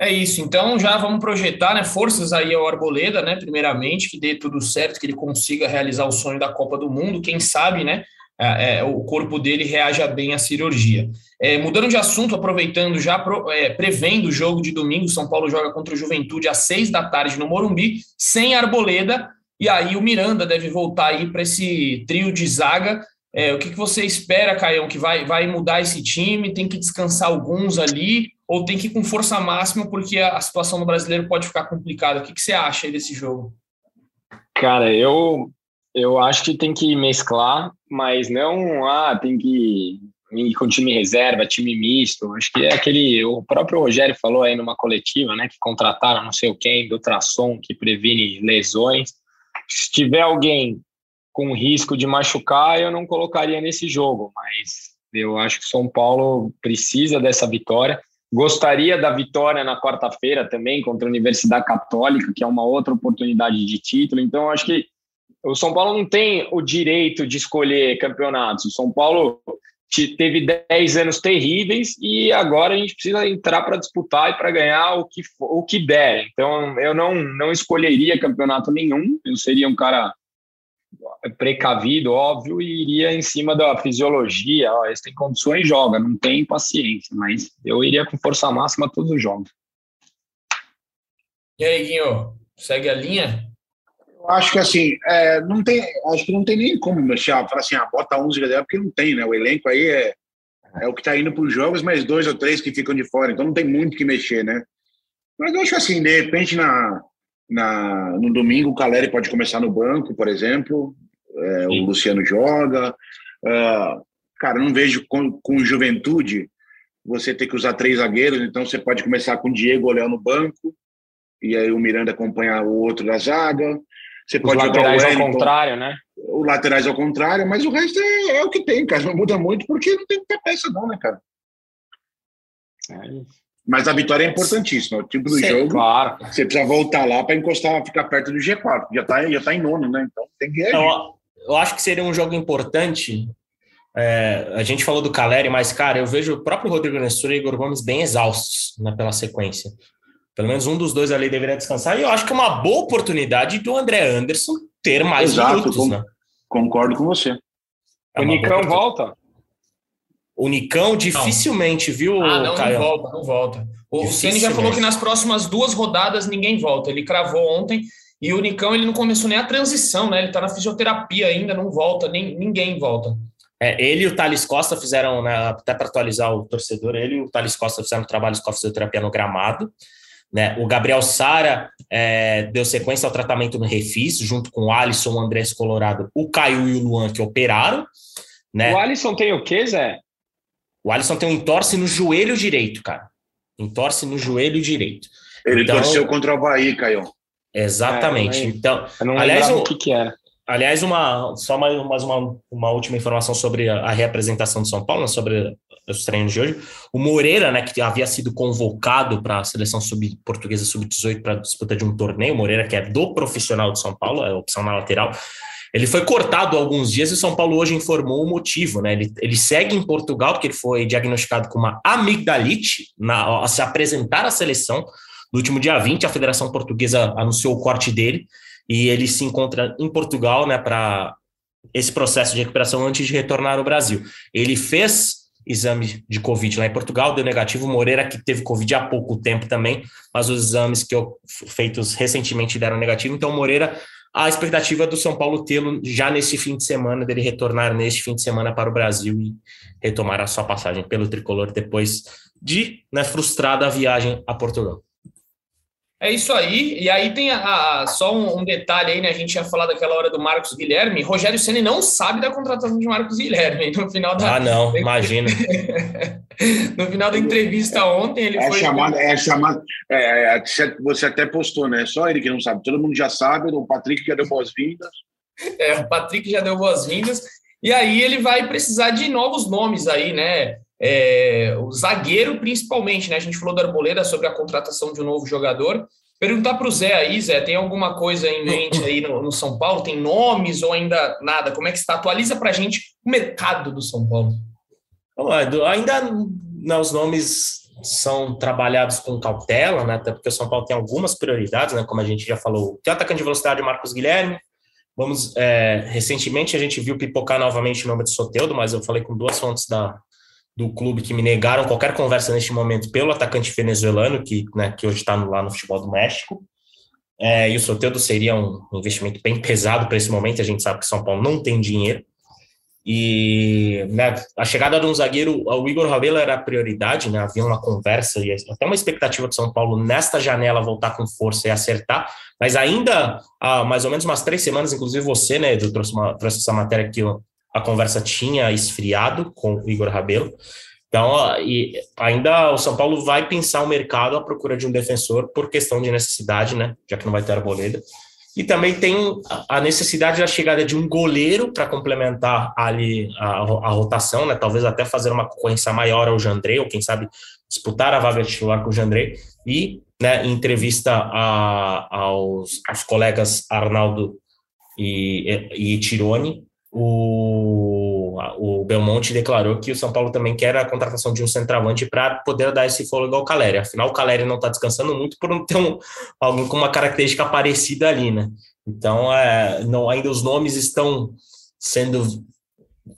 É isso, então já vamos projetar, né? Forças aí ao Arboleda, né? Primeiramente, que dê tudo certo, que ele consiga realizar o sonho da Copa do Mundo. Quem sabe, né? É, é, o corpo dele reaja bem à cirurgia. É, mudando de assunto, aproveitando já, pro, é, prevendo o jogo de domingo, São Paulo joga contra o Juventude às seis da tarde no Morumbi, sem Arboleda, e aí o Miranda deve voltar aí para esse trio de zaga. É, o que, que você espera, Caião, que vai, vai mudar esse time? Tem que descansar alguns ali? ou tem que ir com força máxima porque a, situação no brasileiro pode ficar complicada? O que, que você acha desse jogo?
Cara, eu, eu acho que tem que mesclar, mas não, ah, tem que ir com time reserva, time misto. Acho que é aquele. O próprio Rogério falou aí numa coletiva, né, que contrataram não sei o quem do ultrassom que previne lesões. Se tiver alguém com risco de machucar, eu não colocaria nesse jogo, mas eu acho que São Paulo precisa dessa vitória. Gostaria da vitória na quarta-feira também contra a Universidade Católica, que é uma outra oportunidade de título. Então, acho que o São Paulo não tem o direito de escolher campeonatos. O São Paulo teve 10 anos terríveis e agora a gente precisa entrar para disputar e para ganhar o que, o que der. Então, eu não, não escolheria campeonato nenhum. Eu seria um cara precavido, óbvio, e iria em cima da fisiologia. Ó, eles têm condições, joga, não tem paciência, mas eu iria com força máxima todos os jogos.
E aí, Guinho, segue a linha?
Eu acho que assim, é, não tem, acho que não tem nem como mexer, falar assim, ah, bota 11 reserva, porque não tem, né? O elenco aí é, é o que está indo para os jogos, mas dois ou três que ficam de fora, então não tem muito que mexer, né? Mas eu acho assim, de repente, na, na, no domingo, o Caleri pode começar no banco, por exemplo. É, o Luciano joga. Uh, cara, não vejo com, com juventude você ter que usar três zagueiros, então você pode começar com o Diego Léo no banco. e aí o Miranda acompanha o outro da zaga.
Você Os pode laterais jogar o ao contrário, né?
O laterais ao contrário, mas o resto é, é, o que tem, cara. Não muda muito porque não tem muita peça, não, né, cara? É mas a vitória é importantíssima. O tipo do Sim, jogo, claro. você precisa voltar lá para encostar, ficar perto do G4. Já está já tá em nono, né? Então tem que
eu, eu acho que seria um jogo importante. É, a gente falou do Caleri, mas, cara, eu vejo o próprio Rodrigo Nestor e Igor Gomes bem exaustos né, pela sequência. Pelo menos um dos dois ali deveria descansar. E eu acho que é uma boa oportunidade do André Anderson ter mais Exato, minutos, com, né?
Concordo com você.
É o Nicão volta?
O Nicão dificilmente, não. viu,
Ah, não, Caio? não volta, não volta. O Ceni já falou que nas próximas duas rodadas ninguém volta. Ele cravou ontem e o Nicão ele não começou nem a transição, né? Ele tá na fisioterapia ainda, não volta, nem ninguém volta.
É, ele e o Thales Costa fizeram, né, até para atualizar o torcedor, ele e o Thales Costa fizeram trabalhos com a fisioterapia no gramado. Né? O Gabriel Sara é, deu sequência ao tratamento no Refis, junto com o Alisson, o Andrés Colorado, o Caio e o Luan, que operaram. Né?
O Alisson tem o quê, Zé?
O Alisson tem um entorse no joelho direito, cara. Entorse no joelho direito.
Ele então, torceu contra o Bahia, Caio.
Exatamente. É, eu então,
eu não aliás, o que, que era.
Aliás, uma, só mais, mais uma, uma última informação sobre a, a representação de São Paulo, né, sobre os treinos de hoje. O Moreira, né, que havia sido convocado para a seleção sub, portuguesa sub-18 para disputa de um torneio, Moreira, que é do profissional de São Paulo, é opção na lateral, ele foi cortado alguns dias e o São Paulo hoje informou o motivo, né? Ele, ele segue em Portugal, porque ele foi diagnosticado com uma amigdalite na, ao se apresentar à seleção. No último dia 20, a Federação Portuguesa anunciou o corte dele e ele se encontra em Portugal, né, para esse processo de recuperação antes de retornar ao Brasil. Ele fez exame de Covid lá em Portugal, deu negativo. Moreira, que teve Covid há pouco tempo também, mas os exames que eu, feitos recentemente deram negativo. Então, Moreira, a expectativa do São Paulo tê-lo já nesse fim de semana, dele retornar neste fim de semana para o Brasil e retomar a sua passagem pelo tricolor depois de né, frustrada a viagem a Portugal.
É isso aí. E aí tem a, a só um, um, detalhe aí, né? A gente tinha falado daquela hora do Marcos Guilherme. Rogério Ceni não sabe da contratação de Marcos Guilherme. No final da...
Ah, não, imagina.
no final da entrevista ontem, ele
é
foi.
Chamada, é chamada. É, é, você até postou, né? Só ele que não sabe. Todo mundo já sabe. O Patrick já deu boas-vindas.
É, o Patrick já deu boas-vindas. E aí ele vai precisar de novos nomes aí, né? É, o zagueiro, principalmente, né? A gente falou da Arboleda sobre a contratação de um novo jogador. Perguntar para o Zé aí, Zé, tem alguma coisa em mente aí no, no, São Paulo? Tem nomes ou ainda nada? Como é que está? Atualiza para a gente o mercado do São Paulo.
Ainda não, os nomes são trabalhados com cautela, né? Até porque o São Paulo tem algumas prioridades, né? Como a gente já falou, tem o atacante de velocidade Marcos Guilherme. Vamos, é, recentemente a gente viu pipocar novamente o nome de Soteudo, mas eu falei com duas fontes da, do clube que me negaram qualquer conversa neste momento pelo atacante venezuelano, que, né, que hoje está lá no futebol do México. É, e o Soteldo seria um investimento bem pesado para esse momento. A gente sabe que São Paulo não tem dinheiro. E né, a chegada de um zagueiro, o Igor Rabelo era a prioridade, né? havia uma conversa e até uma expectativa de São Paulo nesta janela voltar com força e acertar. Mas ainda há mais ou menos umas três semanas, inclusive você, né, Edu, trouxe, uma, trouxe essa matéria aqui a conversa tinha esfriado com o Igor Rabelo. Então, e ainda o São Paulo vai pensar o mercado à procura de um defensor por questão de necessidade, né? Já que não vai ter arboleda. E também tem a necessidade da chegada de um goleiro para complementar ali a, a, rotação, né? Talvez até fazer uma concorrência maior ao Jandrei, ou quem sabe disputar a vaga titular com o Jandrei. E, né, em entrevista a, aos, aos colegas Arnaldo e, e, e Tirone, o, o Belmonte declarou que o São Paulo também quer a contratação de um centroavante para poder dar esse fôlego ao Caleri. Afinal, o Caleri não está descansando muito por não ter um, alguém com uma característica parecida ali, né? Então, é, não, ainda os nomes estão sendo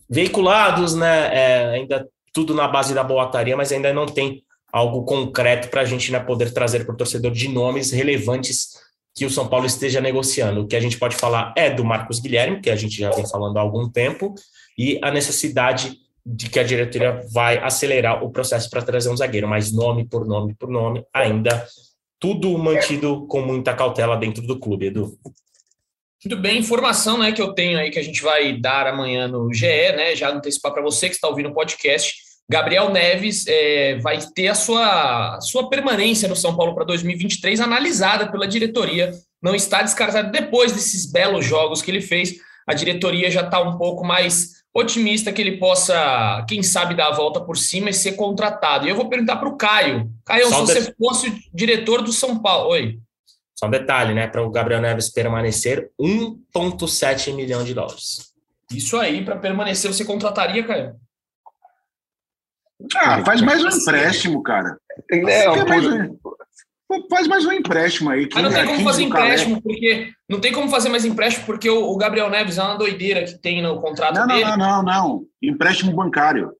veiculados, né? É, ainda tudo na base da boataria, mas ainda não tem algo concreto para a gente né, poder trazer para o torcedor de nomes relevantes que o São Paulo esteja negociando. O que a gente pode falar é do Marcos Guilherme, que a gente já vem falando há algum tempo, e a necessidade de que a diretoria vai acelerar o processo para trazer um zagueiro, mas nome por nome por nome, ainda tudo mantido com muita cautela dentro do clube, Edu.
Muito bem, informação né, que eu tenho aí que a gente vai dar amanhã no GE, né? Já antecipar para você que está ouvindo o podcast. Gabriel Neves é, vai ter a sua, sua permanência no São Paulo para 2023 analisada pela diretoria. Não está descartado depois desses belos jogos que ele fez. A diretoria já está um pouco mais otimista que ele possa, quem sabe, dar a volta por cima e ser contratado. E eu vou perguntar para o Caio. Caio, Só se você fosse o diretor do São Paulo. Oi.
Só um detalhe, né? Para o Gabriel Neves permanecer, 1,7 milhão de dólares.
Isso aí, para permanecer, você contrataria, Caio?
Ah, faz mais um empréstimo, cara. É, faz, mais, faz mais um empréstimo aí.
Mas não tem como fazer empréstimo, porque. Não tem como fazer mais empréstimo, porque o, o, Gabriel Neves é uma doideira que tem no contrato
não,
dele.
Não, não, não, não. Empréstimo bancário.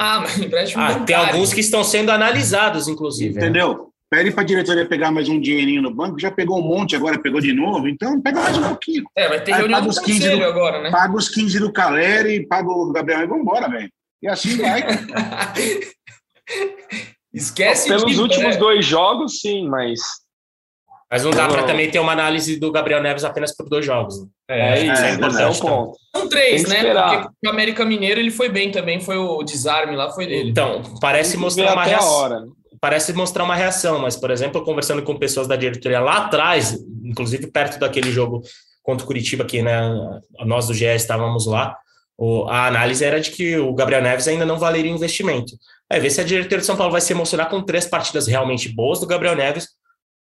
Ah, mas empréstimo
ah,
bancário.
Tem alguns que estão sendo analisados, inclusive.
Né? Entendeu? Né? Pede para a diretoria pegar mais um dinheirinho no banco, já pegou um monte, agora pegou de novo, então pega mais um pouquinho.
É, vai ter reunião
paga os 15 do, agora, né? Paga os 15 do Caleri, paga o Gabriel e vamos embora, velho. E assim vai.
Esquece
Pelos últimos né? dois jogos, sim, mas.
Mas não dá para também ter uma análise do Gabriel Neves apenas por dois jogos. Né?
É, é, isso, é, é importante.
Ponto. São três, né? Porque o América Mineiro ele foi bem também, foi o desarme lá, foi dele.
Então, parece mostrar uma reação. Parece mostrar uma reação, mas, por exemplo, conversando com pessoas da diretoria lá atrás, inclusive perto daquele jogo contra o Curitiba, que né, nós do GE estávamos lá, a análise era de que o Gabriel Neves ainda não valeria investimento. É ver se a diretoria de São Paulo vai se emocionar com três partidas realmente boas do Gabriel Neves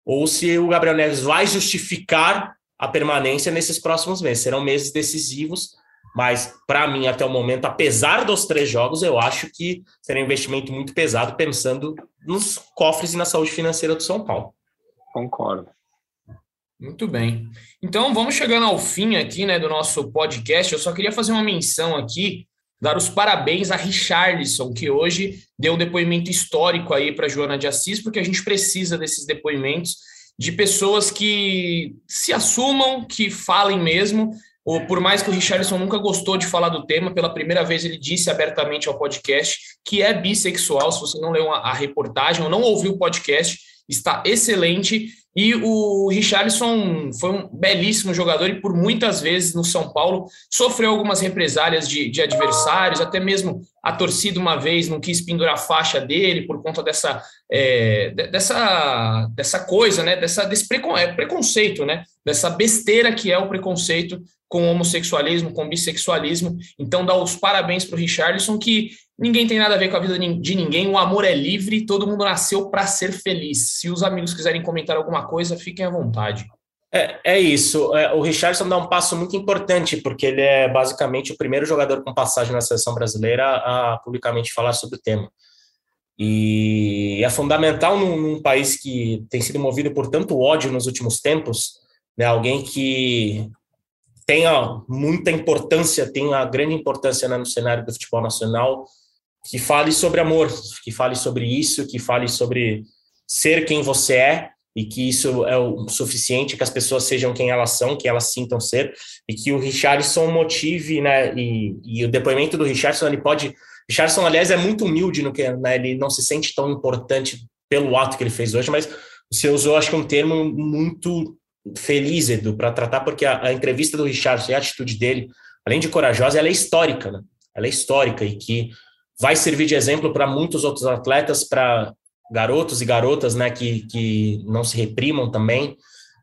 ou se o Gabriel Neves vai justificar a permanência nesses próximos meses. Serão meses decisivos, mas para mim, até o momento, apesar dos três jogos, eu acho que será um investimento muito pesado pensando nos cofres e na saúde financeira do São Paulo.
Concordo.
Muito bem. Então vamos chegando ao fim aqui, né, do nosso podcast. Eu só queria fazer uma menção aqui, dar os parabéns a Richarlison, que hoje deu um depoimento histórico aí para Joana de Assis, porque a gente precisa desses depoimentos de pessoas que se assumam, que falem mesmo. Ou por mais que o Richarlison nunca gostou de falar do tema, pela primeira vez ele disse abertamente ao podcast que é bissexual. Se você não leu a reportagem ou não ouviu o podcast, está excelente. E o Richarlison foi um belíssimo jogador e por muitas vezes no São Paulo sofreu algumas represálias de, de adversários, até mesmo a torcida uma vez não quis pendurar a faixa dele por conta dessa, é, dessa, dessa coisa, né? Dessa, desse precon, é, preconceito, né? Dessa besteira que é o preconceito com o homossexualismo, com o bissexualismo. Então, dá os parabéns para o Richarlison, que Ninguém tem nada a ver com a vida de ninguém, o amor é livre, todo mundo nasceu para ser feliz. Se os amigos quiserem comentar alguma coisa, fiquem à vontade.
É, é isso. É, o Richardson dá um passo muito importante, porque ele é basicamente o primeiro jogador com passagem na seleção brasileira a publicamente falar sobre o tema. E é fundamental num, num país que tem sido movido por tanto ódio nos últimos tempos, né, alguém que tenha muita importância, tem uma grande importância né, no cenário do futebol nacional, que fale sobre amor, que fale sobre isso, que fale sobre ser quem você é e que isso é o suficiente, que as pessoas sejam quem elas são, que elas sintam ser, e que o Richardson motive, né, e, e o depoimento do Richardson, ele pode... Richardson, aliás, é muito humilde no que, né, ele não se sente tão importante pelo ato que ele fez hoje, mas você usou, acho que um termo muito feliz, Edu, para tratar, porque a, a, entrevista do Richardson e a atitude dele, além de corajosa, ela é histórica, né? Ela é histórica e que vai servir de exemplo para muitos outros atletas, para garotos e garotas né, que, que não se reprimam também.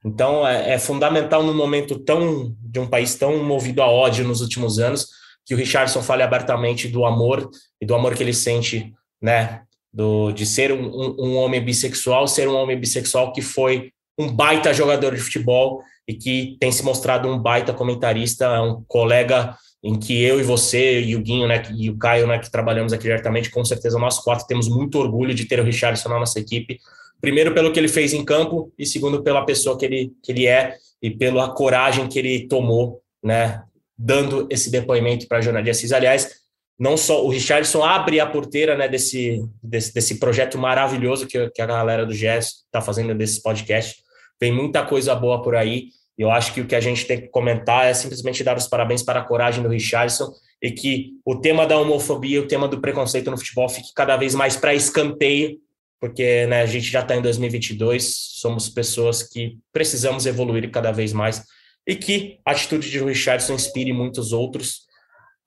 Então, é, é, fundamental num momento tão de um país tão movido a ódio nos últimos anos que o Richardson fale abertamente do amor e do amor que ele sente, né, do, de ser um, um, homem bissexual, ser um homem bissexual que foi um baita jogador de futebol e que tem se mostrado um baita comentarista, é um colega em que eu e você e o Guinho, né, e o Caio, né, que trabalhamos aqui diretamente, com certeza nós quatro temos muito orgulho de ter o Richardson na nossa equipe. Primeiro pelo que ele fez em campo e segundo pela pessoa que ele, que ele é e pela coragem que ele tomou, né, dando esse depoimento para a Jornada de Assis. Aliás, não só o Richardson abre a porteira né, desse, desse, desse projeto maravilhoso que, que a galera do GES está fazendo desse podcast. Tem muita coisa boa por aí eu acho que o que a gente tem que comentar é simplesmente dar os parabéns para a coragem do Richardson e que o tema da homofobia, o tema do preconceito no futebol fique cada vez mais para escanteio, porque né, a gente já está em 2022, somos pessoas que precisamos evoluir cada vez mais e que a atitude de Richardson inspire muitos outros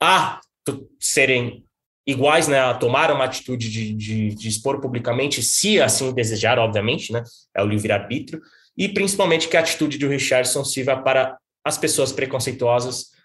a serem iguais né, a tomar uma atitude de, de, de expor publicamente, se assim desejar, obviamente, né, é o livre-arbítrio, e principalmente que a atitude do Richardson sirva para as pessoas preconceituosas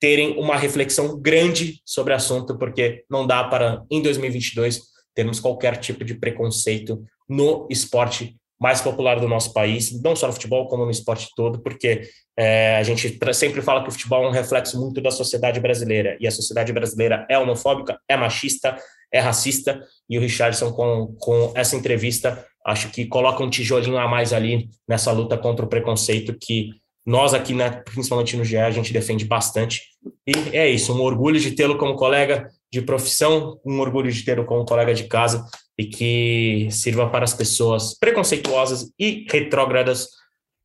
terem uma reflexão grande sobre o assunto, porque não dá para, em 2022, termos qualquer tipo de preconceito no esporte mais popular do nosso país, não só no futebol, como no esporte todo, porque é, a gente sempre fala que o futebol é um reflexo muito da sociedade brasileira, e a sociedade brasileira é homofóbica, é machista, é racista, e o Richardson, com, com essa entrevista, acho que coloca um tijolinho a mais ali nessa luta contra o preconceito que nós aqui, né, principalmente no GE, a gente defende bastante. E é isso, um orgulho de tê-lo como colega de profissão, um orgulho de tê-lo como colega de casa e que sirva para as pessoas preconceituosas e retrógradas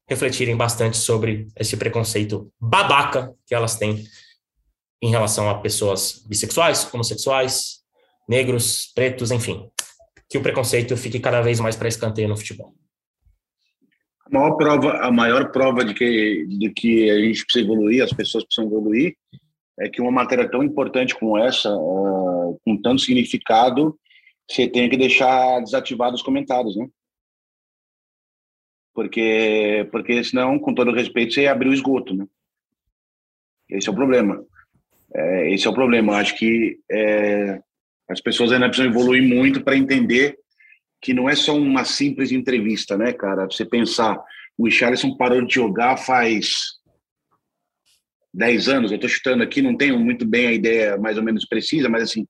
refletirem bastante sobre esse preconceito babaca que elas têm em relação a pessoas bissexuais, homossexuais, negros, pretos, enfim. Que o preconceito fique cada vez mais para escanteio no futebol
maior prova, a maior prova de que, de que a gente precisa evoluir, as pessoas precisam evoluir, é que uma matéria tão importante como essa, uh, com tanto significado, você tem que deixar desativados os comentários, né? Porque, porque senão, com todo respeito, você abriu o esgoto, né? Esse é o problema. É, esse é o problema. Acho que é, as pessoas ainda precisam evoluir muito para entender que não é só uma simples entrevista, né, cara? Você pensar, o Richarlison parou de jogar faz 10 anos, eu estou chutando aqui, não tenho muito bem a ideia mais ou menos precisa, mas assim,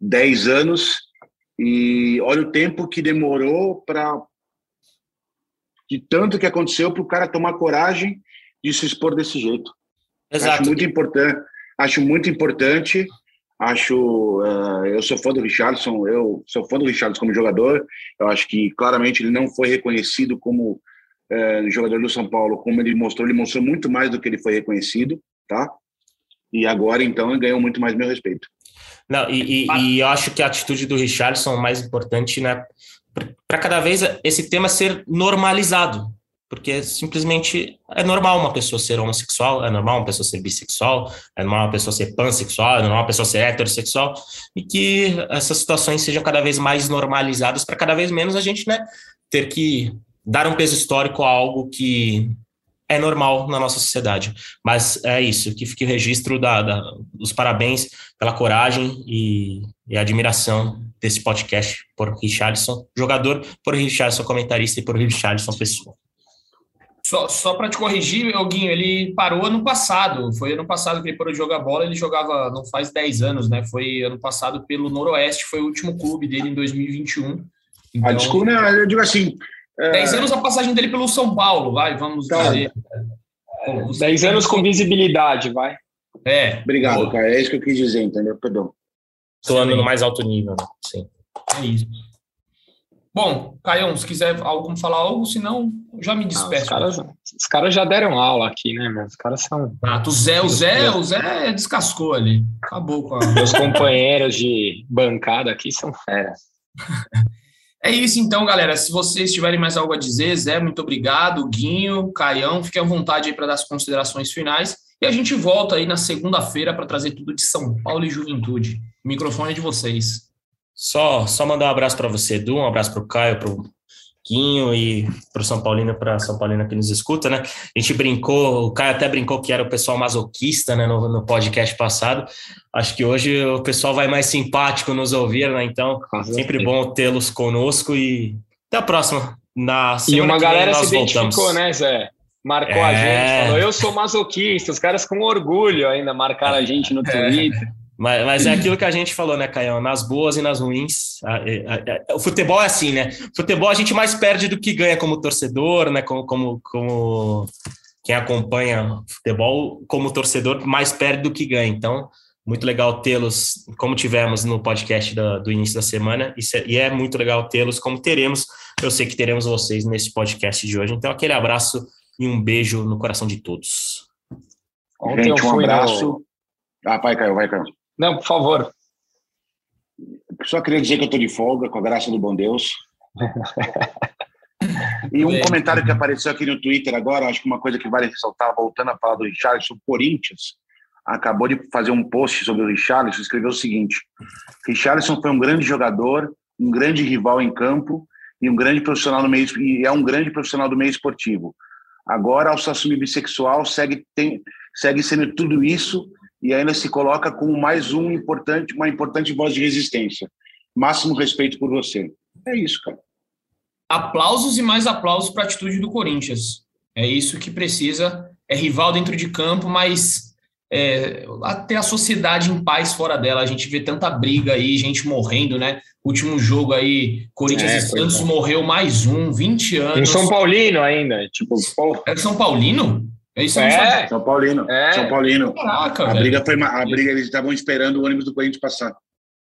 10 anos, e olha o tempo que demorou para. de tanto que aconteceu para o cara tomar coragem de se expor desse jeito. Exato. Acho muito importante. Acho muito importante Acho, uh, eu sou fã do Richardson, eu sou fã do Richardson como jogador. Eu acho que claramente ele não foi reconhecido como uh, jogador do São Paulo, como ele mostrou. Ele mostrou muito mais do que ele foi reconhecido, tá? E agora então ele ganhou muito mais meu respeito.
Não, e, e, e eu acho que a atitude do Richardson é mais importante, né? Para cada vez esse tema ser normalizado, porque simplesmente é normal uma pessoa ser homossexual, é normal uma pessoa ser bissexual, é normal uma pessoa ser pansexual, é normal uma pessoa ser heterossexual, e que essas situações sejam cada vez mais normalizadas para cada vez menos a gente né, ter que dar um peso histórico a algo que é normal na nossa sociedade. Mas é isso, que fique o registro da, da, dos parabéns pela coragem e, e admiração desse podcast por Richardson, jogador, por Richardson comentarista e por Richardson pessoa.
Só, só para te corrigir, Guinho, ele parou ano passado. Foi ano passado que ele parou de jogar bola. Ele jogava não faz 10 anos, né? Foi ano passado pelo Noroeste, foi o último clube dele em 2021. Ah,
então, ah, desculpa, né? eu digo assim.
10 é... anos a passagem dele pelo São Paulo, vai, vamos tá. dizer.
10 anos com visibilidade, vai.
É. Obrigado, boa. cara. É isso que eu quis dizer, entendeu? Perdão.
Estou no mais alto nível, né? sim.
É isso. Bom, Caião, se quiser algum falar algo, senão já me despeço.
Ah, os, caras, os, caras, já deram aula aqui, né, meu? Os caras são.
Ah, o Zé, o Zé, o Zé descascou ali. Acabou com a.
Meus companheiros de bancada aqui são feras.
É isso então, galera. Se vocês tiverem mais algo a dizer, Zé, muito obrigado. Guinho, Caião, fiquem à vontade aí para dar as considerações finais. E a gente volta aí na segunda-feira para trazer tudo de São Paulo e Juventude. O microfone é de vocês.
Só, só mandar um abraço para você, Edu, um abraço para o Caio, para o Quinho e para o São Paulino, para São Paulino que nos escuta, né? A gente brincou, o Caio até brincou que era o pessoal masoquista, né, no, no podcast passado. Acho que hoje o pessoal vai mais simpático nos ouvir, né? Então, sempre bom tê-los conosco e até a próxima. Na
e uma galera se identificou, voltamos. né, Zé? Marcou é... a gente, falou, eu sou masoquista, os caras com orgulho ainda marcaram a gente no é. Twitter. É.
Mas, mas, é aquilo que a gente falou, né, Caião? Nas boas e nas ruins. A, a, a, o futebol é assim, né? Futebol a gente mais perde do que ganha como torcedor, né? Como, como, como quem acompanha futebol como torcedor mais perde do que ganha. Então, muito legal tê-los, como tivemos no podcast do, do início da semana, e é muito legal tê-los, como teremos. Eu sei que teremos vocês nesse podcast de hoje. Então, aquele abraço e um beijo no coração de todos.
Gente, um abraço. No... Ah, vai, Caio, vai, Caio.
Não, por favor.
Só queria dizer que eu estou de folga, com a graça do bom Deus. e um comentário que apareceu aqui no Twitter agora, acho que uma coisa que vale ressaltar, voltando a falar do Richardson, Corinthians, acabou de fazer um post sobre o Richarlison, escreveu o seguinte: Richarlison foi um grande jogador, um grande rival em campo e um grande profissional no meio e é um grande profissional do meio esportivo. Agora, ao se assumir bissexual, segue tem, segue sendo tudo isso e ainda se coloca como mais um importante, uma importante voz de resistência. Máximo respeito por você. É isso, cara.
Aplausos e mais aplausos para a atitude do Corinthians. É isso que precisa. É rival dentro de campo, mas é, até a sociedade em paz fora dela. A gente vê tanta briga aí, gente morrendo, né? Último jogo aí, Corinthians é, e Santos é. morreu mais um, 20 anos. Em
São Paulino ainda, tipo.
É São Paulino?
É isso é. São Paulino. É. São Paulino. Caraca, a velho. briga foi a briga eles estavam esperando o ônibus do Corinthians passar.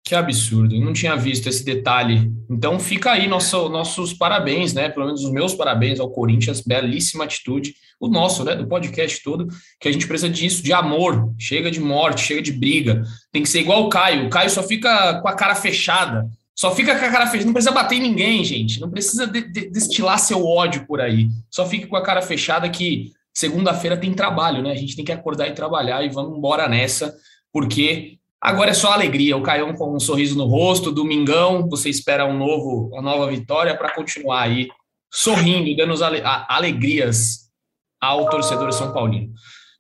Que absurdo, não tinha visto esse detalhe. Então fica aí nosso, nossos parabéns, né? Pelo menos os meus parabéns ao Corinthians, belíssima atitude. O nosso, né? Do podcast todo, que a gente precisa disso, de amor. Chega de morte, chega de briga. Tem que ser igual o Caio. O Caio só fica com a cara fechada. Só fica com a cara fechada. Não precisa bater em ninguém, gente. Não precisa de, de, destilar seu ódio por aí. Só fique com a cara fechada que segunda-feira tem trabalho, né? A gente tem que acordar e trabalhar e vamos embora nessa, porque agora é só alegria. O Caião com um sorriso no rosto, domingão, você espera um novo, uma nova vitória para continuar aí sorrindo dando alegrias ao torcedor São Paulino.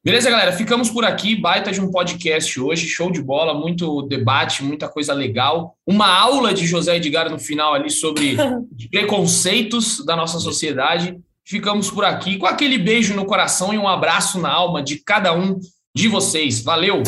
Beleza, galera? Ficamos por aqui. Baita de um podcast hoje, show de bola, muito debate, muita coisa legal. Uma aula de José Edgar no final ali sobre preconceitos da nossa sociedade. Ficamos por aqui com aquele beijo no coração e um abraço na alma de cada um de vocês. Valeu!